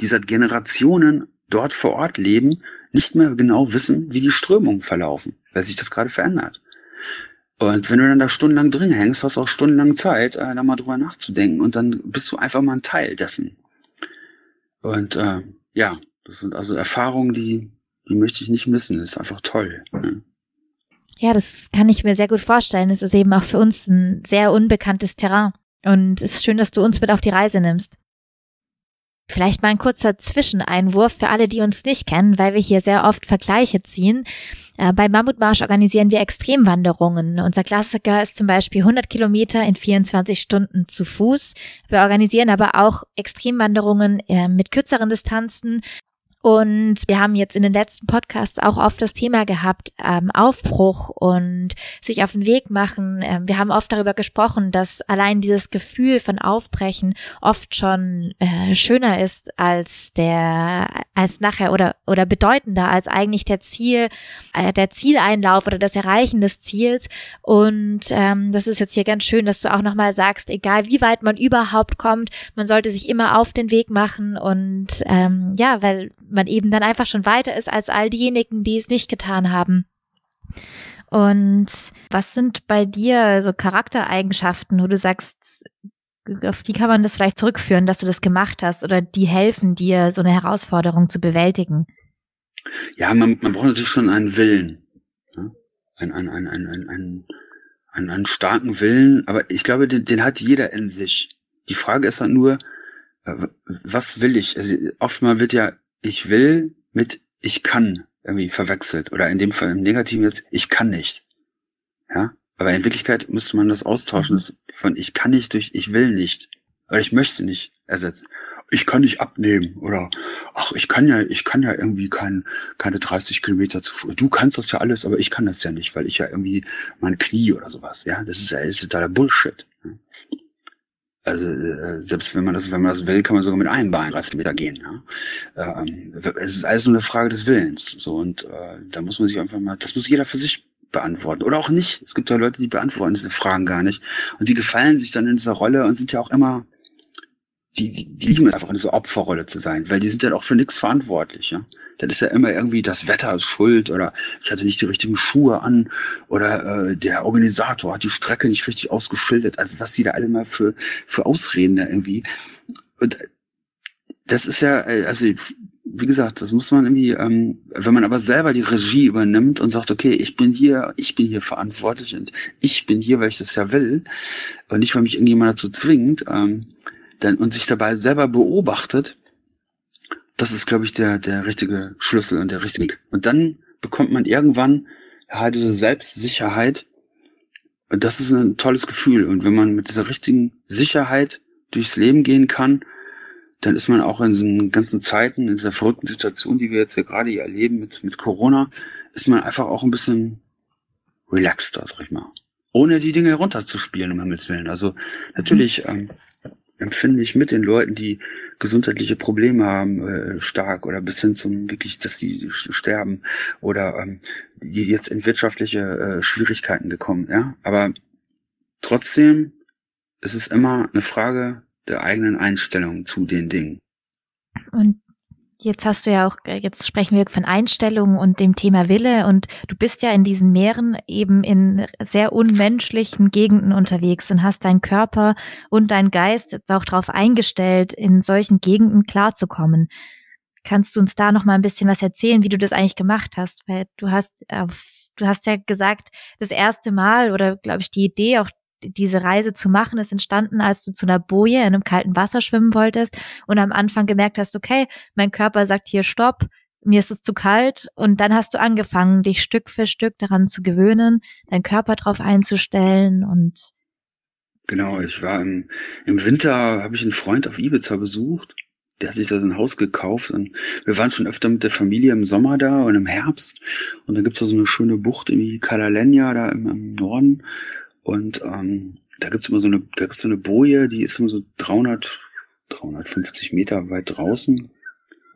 die seit Generationen dort vor Ort leben, nicht mehr genau wissen, wie die Strömungen verlaufen, weil sich das gerade verändert. Und wenn du dann da stundenlang drin hängst, hast du auch stundenlang Zeit, äh, da mal drüber nachzudenken und dann bist du einfach mal ein Teil dessen. Und äh, ja, das sind also Erfahrungen, die die möchte ich nicht missen. Das ist einfach toll. Ne? Ja, das kann ich mir sehr gut vorstellen. Es ist eben auch für uns ein sehr unbekanntes Terrain. Und es ist schön, dass du uns mit auf die Reise nimmst. Vielleicht mal ein kurzer Zwischeneinwurf für alle, die uns nicht kennen, weil wir hier sehr oft Vergleiche ziehen. Äh, bei Mammutmarsch organisieren wir Extremwanderungen. Unser Klassiker ist zum Beispiel 100 Kilometer in 24 Stunden zu Fuß. Wir organisieren aber auch Extremwanderungen äh, mit kürzeren Distanzen und wir haben jetzt in den letzten Podcasts auch oft das Thema gehabt, ähm, Aufbruch und sich auf den Weg machen. Ähm, wir haben oft darüber gesprochen, dass allein dieses Gefühl von Aufbrechen oft schon äh, schöner ist als der, als nachher oder, oder bedeutender als eigentlich der Ziel, äh, der Zieleinlauf oder das Erreichen des Ziels. Und ähm, das ist jetzt hier ganz schön, dass du auch nochmal sagst, egal wie weit man überhaupt kommt, man sollte sich immer auf den Weg machen und ähm, ja, weil man eben dann einfach schon weiter ist als all diejenigen, die es nicht getan haben. Und was sind bei dir so Charaktereigenschaften, wo du sagst, auf die kann man das vielleicht zurückführen, dass du das gemacht hast oder die helfen dir, so eine Herausforderung zu bewältigen? Ja, man, man braucht natürlich schon einen Willen. Ne? Ein, ein, ein, ein, ein, ein, einen, einen starken Willen, aber ich glaube, den, den hat jeder in sich. Die Frage ist halt nur, äh, was will ich? Also oftmal wird ja ich will mit ich kann irgendwie verwechselt. Oder in dem Fall im Negativen jetzt, ich kann nicht. Ja? Aber in Wirklichkeit müsste man das austauschen, das von ich kann nicht durch ich will nicht. Oder ich möchte nicht ersetzen. Ich kann nicht abnehmen oder ach, ich kann ja, ich kann ja irgendwie kein, keine 30 Kilometer zu. Du kannst das ja alles, aber ich kann das ja nicht, weil ich ja irgendwie mein Knie oder sowas. Ja, das ist, das ist totaler Bullshit. Also äh, selbst wenn man das, wenn man das will, kann man sogar mit einem Bein 30 Meter gehen. Ja? Ähm, es ist alles nur eine Frage des Willens. So und äh, da muss man sich einfach mal, das muss jeder für sich beantworten oder auch nicht. Es gibt ja Leute, die beantworten diese Fragen gar nicht und die gefallen sich dann in dieser Rolle und sind ja auch immer die, die, die lieben es einfach in dieser Opferrolle zu sein, weil die sind ja auch für nichts verantwortlich, ja. Dann ist ja immer irgendwie das Wetter ist schuld oder ich hatte nicht die richtigen Schuhe an oder äh, der Organisator hat die Strecke nicht richtig ausgeschildert. Also was die da alle mal für, für Ausreden da irgendwie. Und das ist ja, äh, also wie gesagt, das muss man irgendwie, ähm, wenn man aber selber die Regie übernimmt und sagt, okay, ich bin hier, ich bin hier verantwortlich und ich bin hier, weil ich das ja will und nicht, weil mich irgendjemand dazu zwingt, ähm, dann und sich dabei selber beobachtet, das ist, glaube ich, der der richtige Schlüssel und der richtige. Und dann bekommt man irgendwann ja diese Selbstsicherheit. Und das ist ein tolles Gefühl. Und wenn man mit dieser richtigen Sicherheit durchs Leben gehen kann, dann ist man auch in diesen ganzen Zeiten, in dieser verrückten Situation, die wir jetzt ja gerade hier erleben mit, mit Corona, ist man einfach auch ein bisschen relaxter, sag ich mal. Ohne die Dinge herunterzuspielen, um Himmels Willen. Also natürlich ähm, empfinde ich mit den Leuten, die gesundheitliche Probleme haben, äh, stark oder bis hin zum wirklich, dass sie sterben oder ähm, die jetzt in wirtschaftliche äh, Schwierigkeiten gekommen, ja. Aber trotzdem ist es immer eine Frage der eigenen Einstellung zu den Dingen. Und jetzt hast du ja auch, jetzt sprechen wir von Einstellungen und dem Thema Wille und du bist ja in diesen Meeren eben in sehr unmenschlichen Gegenden unterwegs und hast deinen Körper und deinen Geist jetzt auch darauf eingestellt, in solchen Gegenden klarzukommen. Kannst du uns da noch mal ein bisschen was erzählen, wie du das eigentlich gemacht hast? Weil du hast, du hast ja gesagt, das erste Mal oder glaube ich die Idee auch diese Reise zu machen, ist entstanden, als du zu einer Boje in einem kalten Wasser schwimmen wolltest und am Anfang gemerkt hast, okay, mein Körper sagt hier Stopp, mir ist es zu kalt und dann hast du angefangen, dich Stück für Stück daran zu gewöhnen, deinen Körper drauf einzustellen und Genau, ich war im, im Winter, habe ich einen Freund auf Ibiza besucht. Der hat sich da so ein Haus gekauft und wir waren schon öfter mit der Familie im Sommer da und im Herbst. Und dann gibt's da so eine schöne Bucht, irgendwie Calalenia da im, im Norden. Und ähm, da gibt's immer so eine, da gibt's so eine Boje, die ist immer so 300, 350 Meter weit draußen.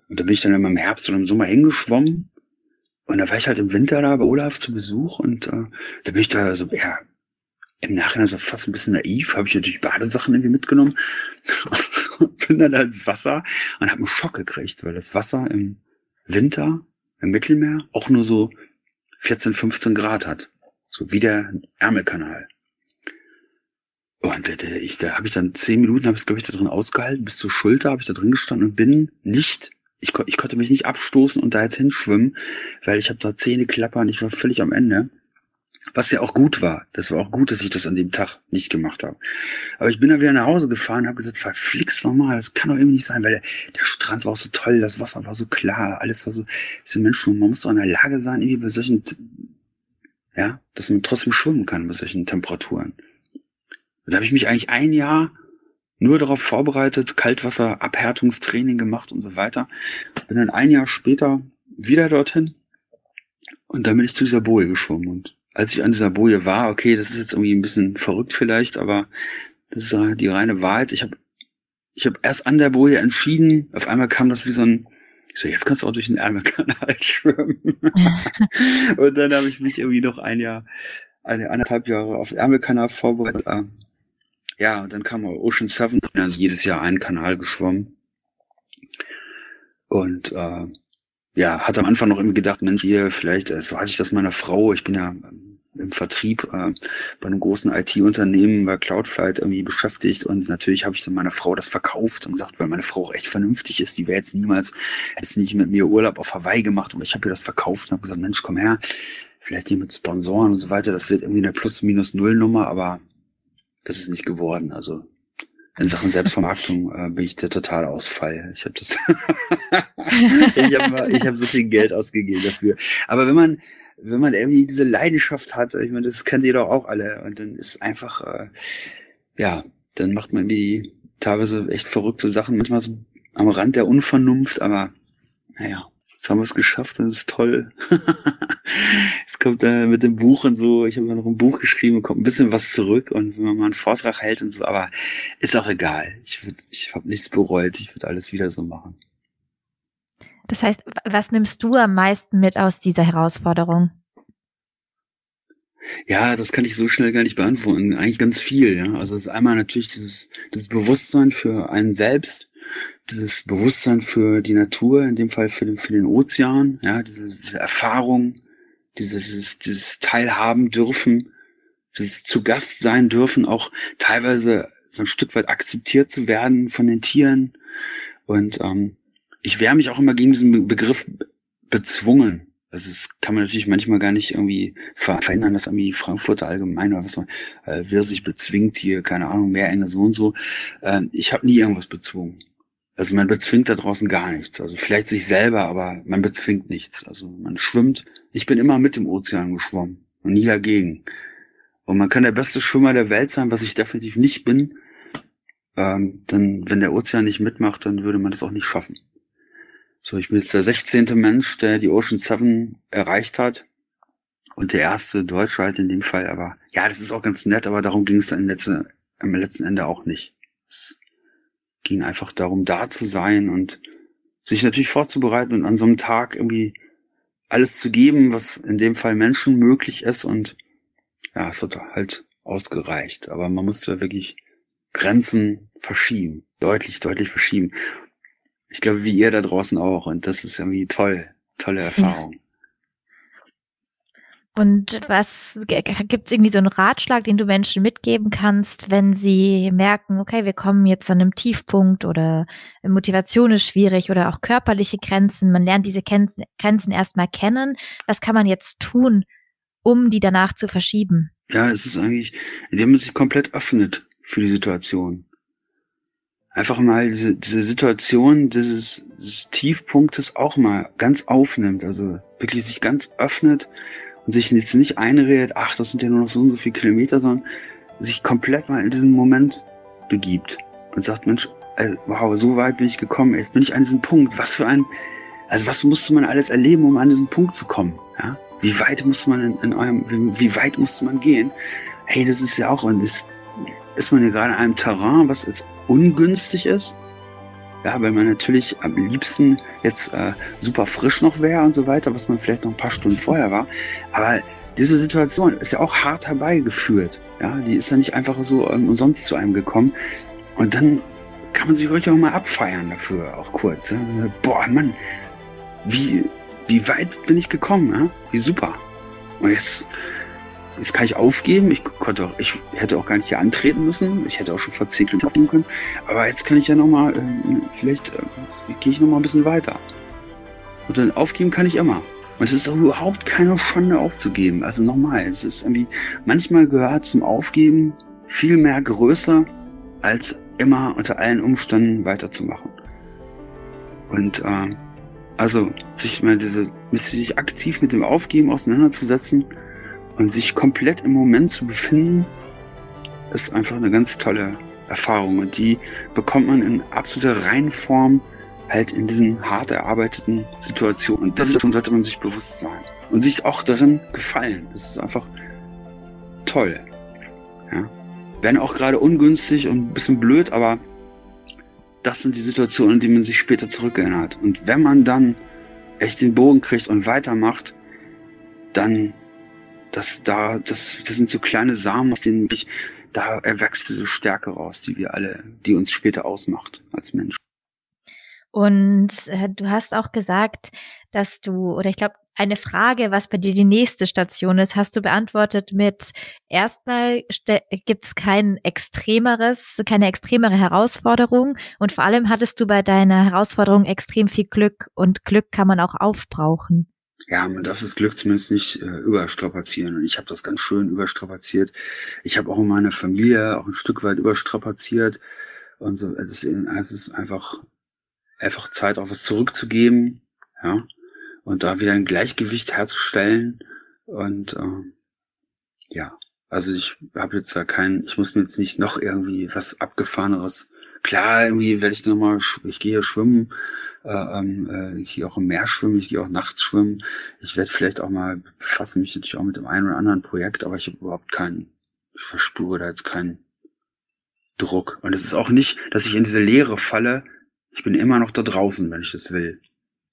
Und da bin ich dann immer im Herbst oder im Sommer hingeschwommen. Und da war ich halt im Winter da bei Olaf zu Besuch und äh, da bin ich da so, ja, im Nachhinein so fast ein bisschen naiv, habe ich natürlich Badesachen irgendwie mitgenommen und bin dann da ins Wasser und habe einen Schock gekriegt, weil das Wasser im Winter im Mittelmeer auch nur so 14, 15 Grad hat. So wie der Ärmelkanal. Und äh, ich, da habe ich dann zehn Minuten, habe ich glaube ich da drin ausgehalten, bis zur Schulter habe ich da drin gestanden und bin nicht, ich, ich konnte mich nicht abstoßen und da jetzt hinschwimmen, weil ich habe da Zähne klappern, ich war völlig am Ende. Was ja auch gut war. Das war auch gut, dass ich das an dem Tag nicht gemacht habe. Aber ich bin dann wieder nach Hause gefahren und habe gesagt, verflixt nochmal, das kann doch irgendwie nicht sein, weil der, der Strand war auch so toll, das Wasser war so klar, alles war so, so Menschen, man muss doch in der Lage sein, irgendwie bei solchen, ja, dass man trotzdem schwimmen kann bei solchen Temperaturen. Da habe ich mich eigentlich ein Jahr nur darauf vorbereitet, Kaltwasserabhärtungstraining gemacht und so weiter. Bin dann ein Jahr später wieder dorthin und dann bin ich zu dieser Boje geschwommen. Und als ich an dieser Boje war, okay, das ist jetzt irgendwie ein bisschen verrückt vielleicht, aber das ist die reine Wahrheit. Ich habe ich hab erst an der Boje entschieden, auf einmal kam das wie so ein, ich so, jetzt kannst du auch durch den Ärmelkanal schwimmen. und dann habe ich mich irgendwie noch ein Jahr, eine anderthalb Jahre auf Ärmelkanal vorbereitet ja, und dann kam Ocean Seven, also jedes Jahr einen Kanal geschwommen. Und äh, ja, hat am Anfang noch irgendwie gedacht, Mensch, hier, vielleicht, äh, so hatte ich das meiner Frau, ich bin ja im Vertrieb äh, bei einem großen IT-Unternehmen bei Cloudflight irgendwie beschäftigt und natürlich habe ich dann meiner Frau das verkauft und gesagt, weil meine Frau auch echt vernünftig ist, die wäre jetzt niemals, hätte nicht mit mir Urlaub auf Hawaii gemacht, aber ich habe ihr das verkauft und habe gesagt, Mensch, komm her, vielleicht hier mit Sponsoren und so weiter, das wird irgendwie eine Plus-Minus-Null-Nummer, aber das ist nicht geworden. Also in Sachen Selbstvermarktung äh, bin ich der totale Ausfall. Ich habe das, ich habe hab so viel Geld ausgegeben dafür. Aber wenn man wenn man irgendwie diese Leidenschaft hat, ich meine, das kennt ihr doch auch alle, und dann ist einfach äh, ja, dann macht man irgendwie teilweise echt verrückte Sachen, manchmal so am Rand der Unvernunft, aber naja, Jetzt haben wir es geschafft und es ist toll. es kommt äh, mit dem Buch und so, ich habe noch ein Buch geschrieben, kommt ein bisschen was zurück und wenn man mal einen Vortrag hält und so, aber ist auch egal. Ich, würd, ich habe nichts bereut, ich würde alles wieder so machen. Das heißt, was nimmst du am meisten mit aus dieser Herausforderung? Ja, das kann ich so schnell gar nicht beantworten. Eigentlich ganz viel. Ja? Also es ist einmal natürlich dieses, dieses Bewusstsein für einen selbst, dieses Bewusstsein für die Natur, in dem Fall für den, für den Ozean, ja, diese, diese Erfahrung, diese, dieses, dieses Teilhaben dürfen, dieses zu Gast sein dürfen, auch teilweise so ein Stück weit akzeptiert zu werden von den Tieren und ähm, ich wehre mich auch immer gegen diesen Begriff bezwungen. Also das kann man natürlich manchmal gar nicht irgendwie verhindern, dass irgendwie Frankfurter allgemein oder was man äh, wer sich bezwingt hier, keine Ahnung, mehr enge so und so. Äh, ich habe nie irgendwas bezwungen. Also man bezwingt da draußen gar nichts. Also vielleicht sich selber, aber man bezwingt nichts. Also man schwimmt. Ich bin immer mit dem Ozean geschwommen und nie dagegen. Und man kann der beste Schwimmer der Welt sein, was ich definitiv nicht bin. Ähm, denn wenn der Ozean nicht mitmacht, dann würde man das auch nicht schaffen. So, ich bin jetzt der 16. Mensch, der die Ocean 7 erreicht hat. Und der erste Deutsche halt in dem Fall, aber ja, das ist auch ganz nett, aber darum ging es dann letzte, am letzten Ende auch nicht. Es ging einfach darum, da zu sein und sich natürlich vorzubereiten und an so einem Tag irgendwie alles zu geben, was in dem Fall Menschen möglich ist und ja, es hat halt ausgereicht. Aber man musste wirklich Grenzen verschieben, deutlich, deutlich verschieben. Ich glaube, wie ihr da draußen auch. Und das ist irgendwie toll, tolle Erfahrung. Und was gibt es irgendwie so einen Ratschlag, den du Menschen mitgeben kannst, wenn sie merken, okay, wir kommen jetzt an einem Tiefpunkt oder Motivation ist schwierig oder auch körperliche Grenzen, man lernt diese Grenzen erstmal kennen. Was kann man jetzt tun, um die danach zu verschieben? Ja, es ist eigentlich, indem man sich komplett öffnet für die Situation. Einfach mal diese, diese Situation dieses, dieses Tiefpunktes auch mal ganz aufnimmt, also wirklich sich ganz öffnet und sich jetzt nicht einredet, ach, das sind ja nur noch so und so viele Kilometer, sondern sich komplett mal in diesen Moment begibt und sagt, Mensch, also, wow, so weit bin ich gekommen, jetzt bin ich an diesem Punkt, was für ein, also was musste man alles erleben, um an diesen Punkt zu kommen, ja? Wie weit musste man in, in eurem, wie, wie weit musste man gehen? Hey, das ist ja auch, und ist, ist man hier gerade in einem Terrain, was jetzt ungünstig ist? Ja, weil man natürlich am liebsten jetzt äh, super frisch noch wäre und so weiter, was man vielleicht noch ein paar Stunden vorher war. Aber diese Situation ist ja auch hart herbeigeführt. Ja, die ist ja nicht einfach so ähm, umsonst zu einem gekommen. Und dann kann man sich wirklich auch mal abfeiern dafür, auch kurz. Ja? Also, boah, Mann, wie, wie weit bin ich gekommen? Ja? Wie super. Und jetzt Jetzt kann ich aufgeben. Ich konnte, auch, ich hätte auch gar nicht hier antreten müssen. Ich hätte auch schon Minuten aufnehmen können. Aber jetzt kann ich ja nochmal, äh, vielleicht äh, gehe ich nochmal ein bisschen weiter. Und dann aufgeben kann ich immer. Und es ist auch überhaupt keine Schande aufzugeben. Also nochmal, es ist irgendwie, manchmal gehört zum Aufgeben viel mehr größer, als immer unter allen Umständen weiterzumachen. Und äh, also sich mal diese, sich aktiv mit dem Aufgeben auseinanderzusetzen, und sich komplett im Moment zu befinden, ist einfach eine ganz tolle Erfahrung. Und die bekommt man in absoluter Reinform halt in diesen hart erarbeiteten Situationen. Und das sollte man sich bewusst sein. Und sich auch darin gefallen. Das ist einfach toll. Ja. Werden auch gerade ungünstig und ein bisschen blöd, aber das sind die Situationen, in die man sich später zurückerinnert. Und wenn man dann echt den Bogen kriegt und weitermacht, dann das da, das, das sind so kleine Samen, aus denen ich, da erwächst diese Stärke raus, die wir alle, die uns später ausmacht als Menschen. Und äh, du hast auch gesagt, dass du, oder ich glaube, eine Frage, was bei dir die nächste Station ist, hast du beantwortet mit erstmal gibt es kein extremeres, keine extremere Herausforderung und vor allem hattest du bei deiner Herausforderung extrem viel Glück und Glück kann man auch aufbrauchen ja, man darf das Glück zumindest nicht äh, überstrapazieren. Und ich habe das ganz schön überstrapaziert. Ich habe auch in meiner Familie auch ein Stück weit überstrapaziert. Und so, es ist einfach, einfach Zeit, auch was zurückzugeben, ja. Und da wieder ein Gleichgewicht herzustellen. Und äh, ja, also ich habe jetzt da kein, ich muss mir jetzt nicht noch irgendwie was abgefahreneres. Klar, irgendwie werde ich nochmal, ich gehe schwimmen, äh, ähm, äh, ich gehe auch im Meer schwimmen, ich gehe auch nachts schwimmen. Ich werde vielleicht auch mal, befasse mich natürlich auch mit dem einen oder anderen Projekt, aber ich habe überhaupt keinen, ich verspüre da jetzt keinen Druck. Und es ist auch nicht, dass ich in diese Leere falle. Ich bin immer noch da draußen, wenn ich das will.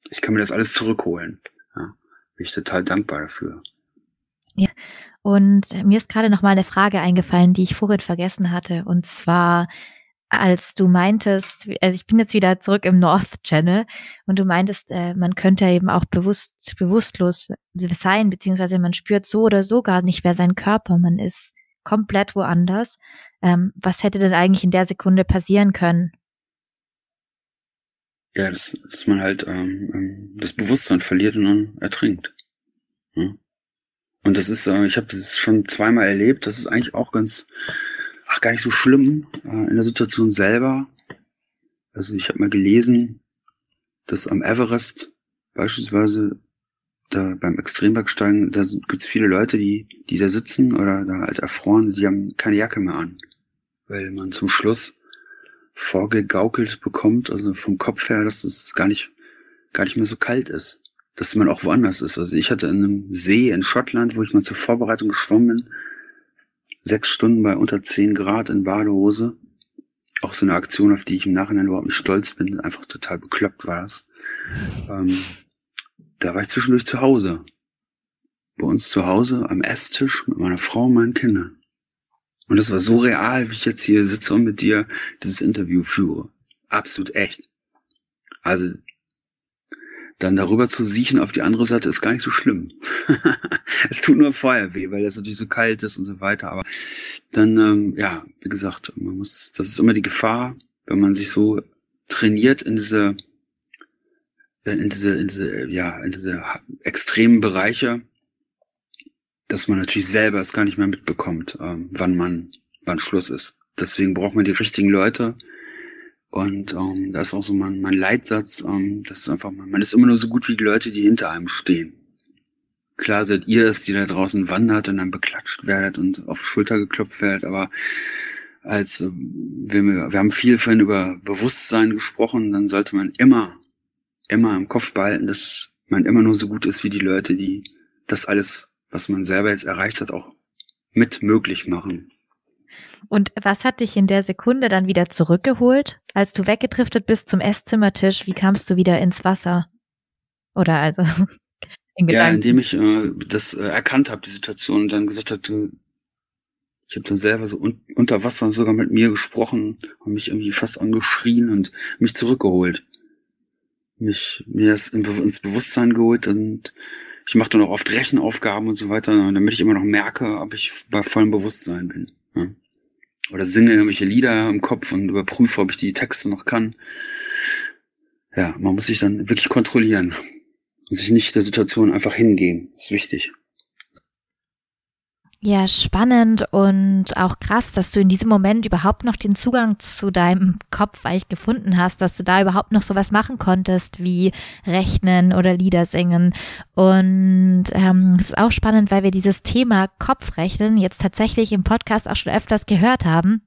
Ich kann mir das alles zurückholen. Ja, bin ich total dankbar dafür. Ja, und mir ist gerade noch mal eine Frage eingefallen, die ich vorhin vergessen hatte. Und zwar, als du meintest, also ich bin jetzt wieder zurück im North Channel und du meintest, äh, man könnte eben auch bewusst, bewusstlos sein, beziehungsweise man spürt so oder so gar nicht mehr seinen Körper, man ist komplett woanders. Ähm, was hätte denn eigentlich in der Sekunde passieren können? ja, dass, dass man halt ähm, ähm das Bewusstsein verliert und dann ertrinkt. Ja? Und das ist, äh, ich habe das schon zweimal erlebt. Das ist eigentlich auch ganz, ach gar nicht so schlimm äh, in der Situation selber. Also ich habe mal gelesen, dass am Everest beispielsweise da beim Extrembergsteigen, da gibt es viele Leute, die, die da sitzen oder da halt erfroren, die haben keine Jacke mehr an. Weil man zum Schluss vorgegaukelt bekommt, also vom Kopf her, dass es gar nicht, gar nicht mehr so kalt ist. Dass man auch woanders ist. Also ich hatte in einem See in Schottland, wo ich mal zur Vorbereitung geschwommen bin, sechs Stunden bei unter zehn Grad in Badehose. Auch so eine Aktion, auf die ich im Nachhinein überhaupt nicht stolz bin, einfach total bekloppt war es. Ähm, da war ich zwischendurch zu Hause. Bei uns zu Hause am Esstisch mit meiner Frau und meinen Kindern. Und das war so real, wie ich jetzt hier sitze und mit dir dieses Interview führe. Absolut echt. Also dann darüber zu siechen auf die andere Seite ist gar nicht so schlimm. es tut nur vorher weh, weil das natürlich so kalt ist und so weiter. Aber dann, ähm, ja, wie gesagt, man muss, das ist immer die Gefahr, wenn man sich so trainiert in diese in diese, in diese, ja, in diese extremen Bereiche, dass man natürlich selber es gar nicht mehr mitbekommt, ähm, wann man, wann Schluss ist. Deswegen braucht man die richtigen Leute. Und ähm, da ist auch so mein, mein Leitsatz, ähm, das ist einfach, man ist immer nur so gut wie die Leute, die hinter einem stehen. Klar seid ihr es, die da draußen wandert und dann beklatscht werdet und auf Schulter geklopft werdet, aber als äh, wir, wir haben viel vorhin über Bewusstsein gesprochen, dann sollte man immer immer im Kopf behalten, dass man immer nur so gut ist wie die Leute, die das alles, was man selber jetzt erreicht hat, auch mit möglich machen. Und was hat dich in der Sekunde dann wieder zurückgeholt, als du weggedriftet bist zum Esszimmertisch? Wie kamst du wieder ins Wasser? Oder also in Gedanken? Ja, indem ich äh, das äh, erkannt habe, die Situation, und dann gesagt habe, ich habe dann selber so un unter Wasser sogar mit mir gesprochen und mich irgendwie fast angeschrien und mich zurückgeholt mich mir das ins Bewusstsein geholt und ich mache dann auch oft Rechenaufgaben und so weiter, damit ich immer noch merke, ob ich bei vollem Bewusstsein bin. Ja. Oder singe irgendwelche Lieder im Kopf und überprüfe, ob ich die Texte noch kann. Ja, man muss sich dann wirklich kontrollieren und sich nicht der Situation einfach hingeben. Das ist wichtig. Ja, spannend und auch krass, dass du in diesem Moment überhaupt noch den Zugang zu deinem Kopf eigentlich gefunden hast, dass du da überhaupt noch sowas machen konntest wie rechnen oder Lieder singen. Und ähm, es ist auch spannend, weil wir dieses Thema Kopfrechnen jetzt tatsächlich im Podcast auch schon öfters gehört haben.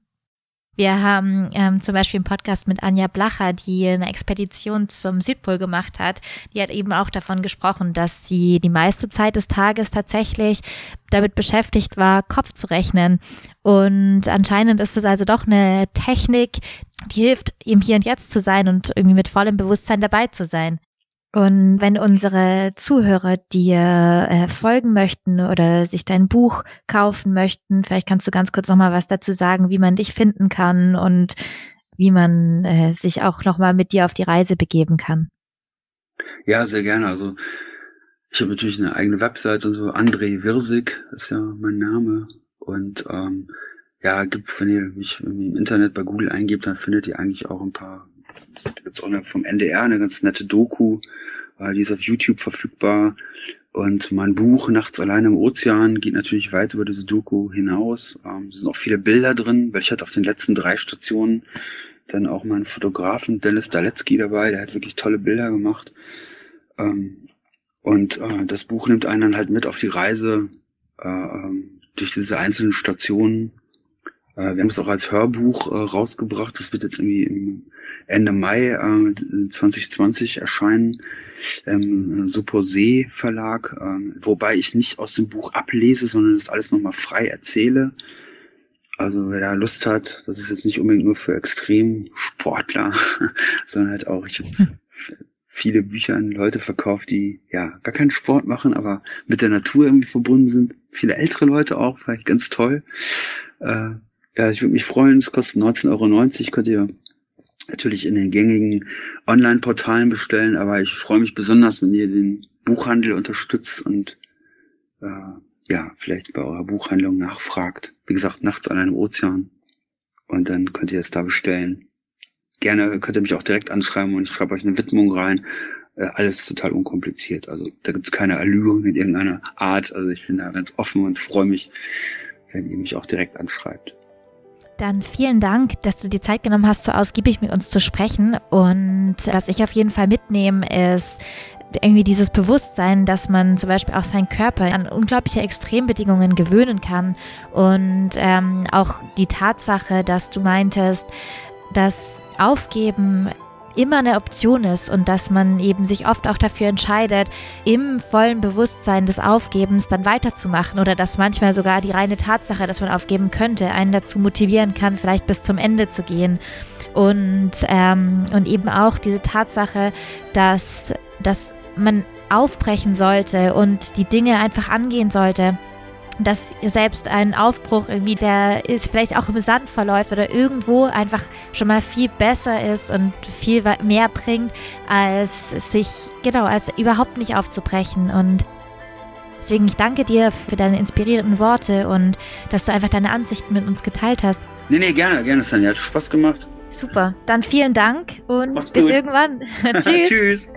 Wir haben ähm, zum Beispiel einen Podcast mit Anja Blacher, die eine Expedition zum Südpol gemacht hat. Die hat eben auch davon gesprochen, dass sie die meiste Zeit des Tages tatsächlich damit beschäftigt war, Kopf zu rechnen. Und anscheinend ist es also doch eine Technik, die hilft, im Hier und Jetzt zu sein und irgendwie mit vollem Bewusstsein dabei zu sein. Und wenn unsere Zuhörer dir äh, folgen möchten oder sich dein Buch kaufen möchten, vielleicht kannst du ganz kurz nochmal was dazu sagen, wie man dich finden kann und wie man äh, sich auch nochmal mit dir auf die Reise begeben kann. Ja, sehr gerne. Also ich habe natürlich eine eigene Website und so. André Wirsig ist ja mein Name. Und ähm, ja, gibt, wenn ihr mich im Internet bei Google eingebt, dann findet ihr eigentlich auch ein paar es gibt auch eine vom NDR eine ganz nette Doku, äh, die ist auf YouTube verfügbar. Und mein Buch Nachts allein im Ozean geht natürlich weit über diese Doku hinaus. Ähm, es sind auch viele Bilder drin, weil ich hatte auf den letzten drei Stationen dann auch meinen Fotografen Dennis Daletzky dabei, der hat wirklich tolle Bilder gemacht. Ähm, und äh, das Buch nimmt einen dann halt mit auf die Reise äh, ähm, durch diese einzelnen Stationen wir haben es auch als Hörbuch äh, rausgebracht. Das wird jetzt irgendwie im Ende Mai äh, 2020 erscheinen. Ähm, Supposé Verlag, äh, wobei ich nicht aus dem Buch ablese, sondern das alles nochmal frei erzähle. Also wer da Lust hat, das ist jetzt nicht unbedingt nur für Extremsportler, sondern halt auch, ich habe viele Bücher an Leute verkauft, die ja gar keinen Sport machen, aber mit der Natur irgendwie verbunden sind. Viele ältere Leute auch, vielleicht ganz toll. Äh, ja, ich würde mich freuen. Es kostet 19,90 Euro. Könnt ihr natürlich in den gängigen Online-Portalen bestellen, aber ich freue mich besonders, wenn ihr den Buchhandel unterstützt und äh, ja, vielleicht bei eurer Buchhandlung nachfragt. Wie gesagt, nachts an einem Ozean. Und dann könnt ihr es da bestellen. gerne könnt ihr mich auch direkt anschreiben und ich schreibe euch eine Widmung rein. Äh, alles total unkompliziert. Also da gibt's keine Allüren in irgendeiner Art. Also ich bin da ganz offen und freue mich, wenn ihr mich auch direkt anschreibt. Dann vielen Dank, dass du dir Zeit genommen hast, so ausgiebig mit uns zu sprechen. Und was ich auf jeden Fall mitnehme, ist, irgendwie dieses Bewusstsein, dass man zum Beispiel auch seinen Körper an unglaubliche Extrembedingungen gewöhnen kann und ähm, auch die Tatsache, dass du meintest, dass Aufgeben immer eine Option ist und dass man eben sich oft auch dafür entscheidet, im vollen Bewusstsein des Aufgebens dann weiterzumachen oder dass manchmal sogar die reine Tatsache, dass man aufgeben könnte, einen dazu motivieren kann, vielleicht bis zum Ende zu gehen. Und, ähm, und eben auch diese Tatsache, dass, dass man aufbrechen sollte und die Dinge einfach angehen sollte dass selbst ein Aufbruch irgendwie, der ist vielleicht auch im Sand verläuft oder irgendwo einfach schon mal viel besser ist und viel mehr bringt, als sich, genau, als überhaupt nicht aufzubrechen. Und deswegen, ich danke dir für deine inspirierenden Worte und dass du einfach deine Ansichten mit uns geteilt hast. Nee, nee, gerne, gerne, Sanja. Hat Spaß gemacht. Super. Dann vielen Dank und Mach's bis gut. irgendwann. Tschüss. Tschüss.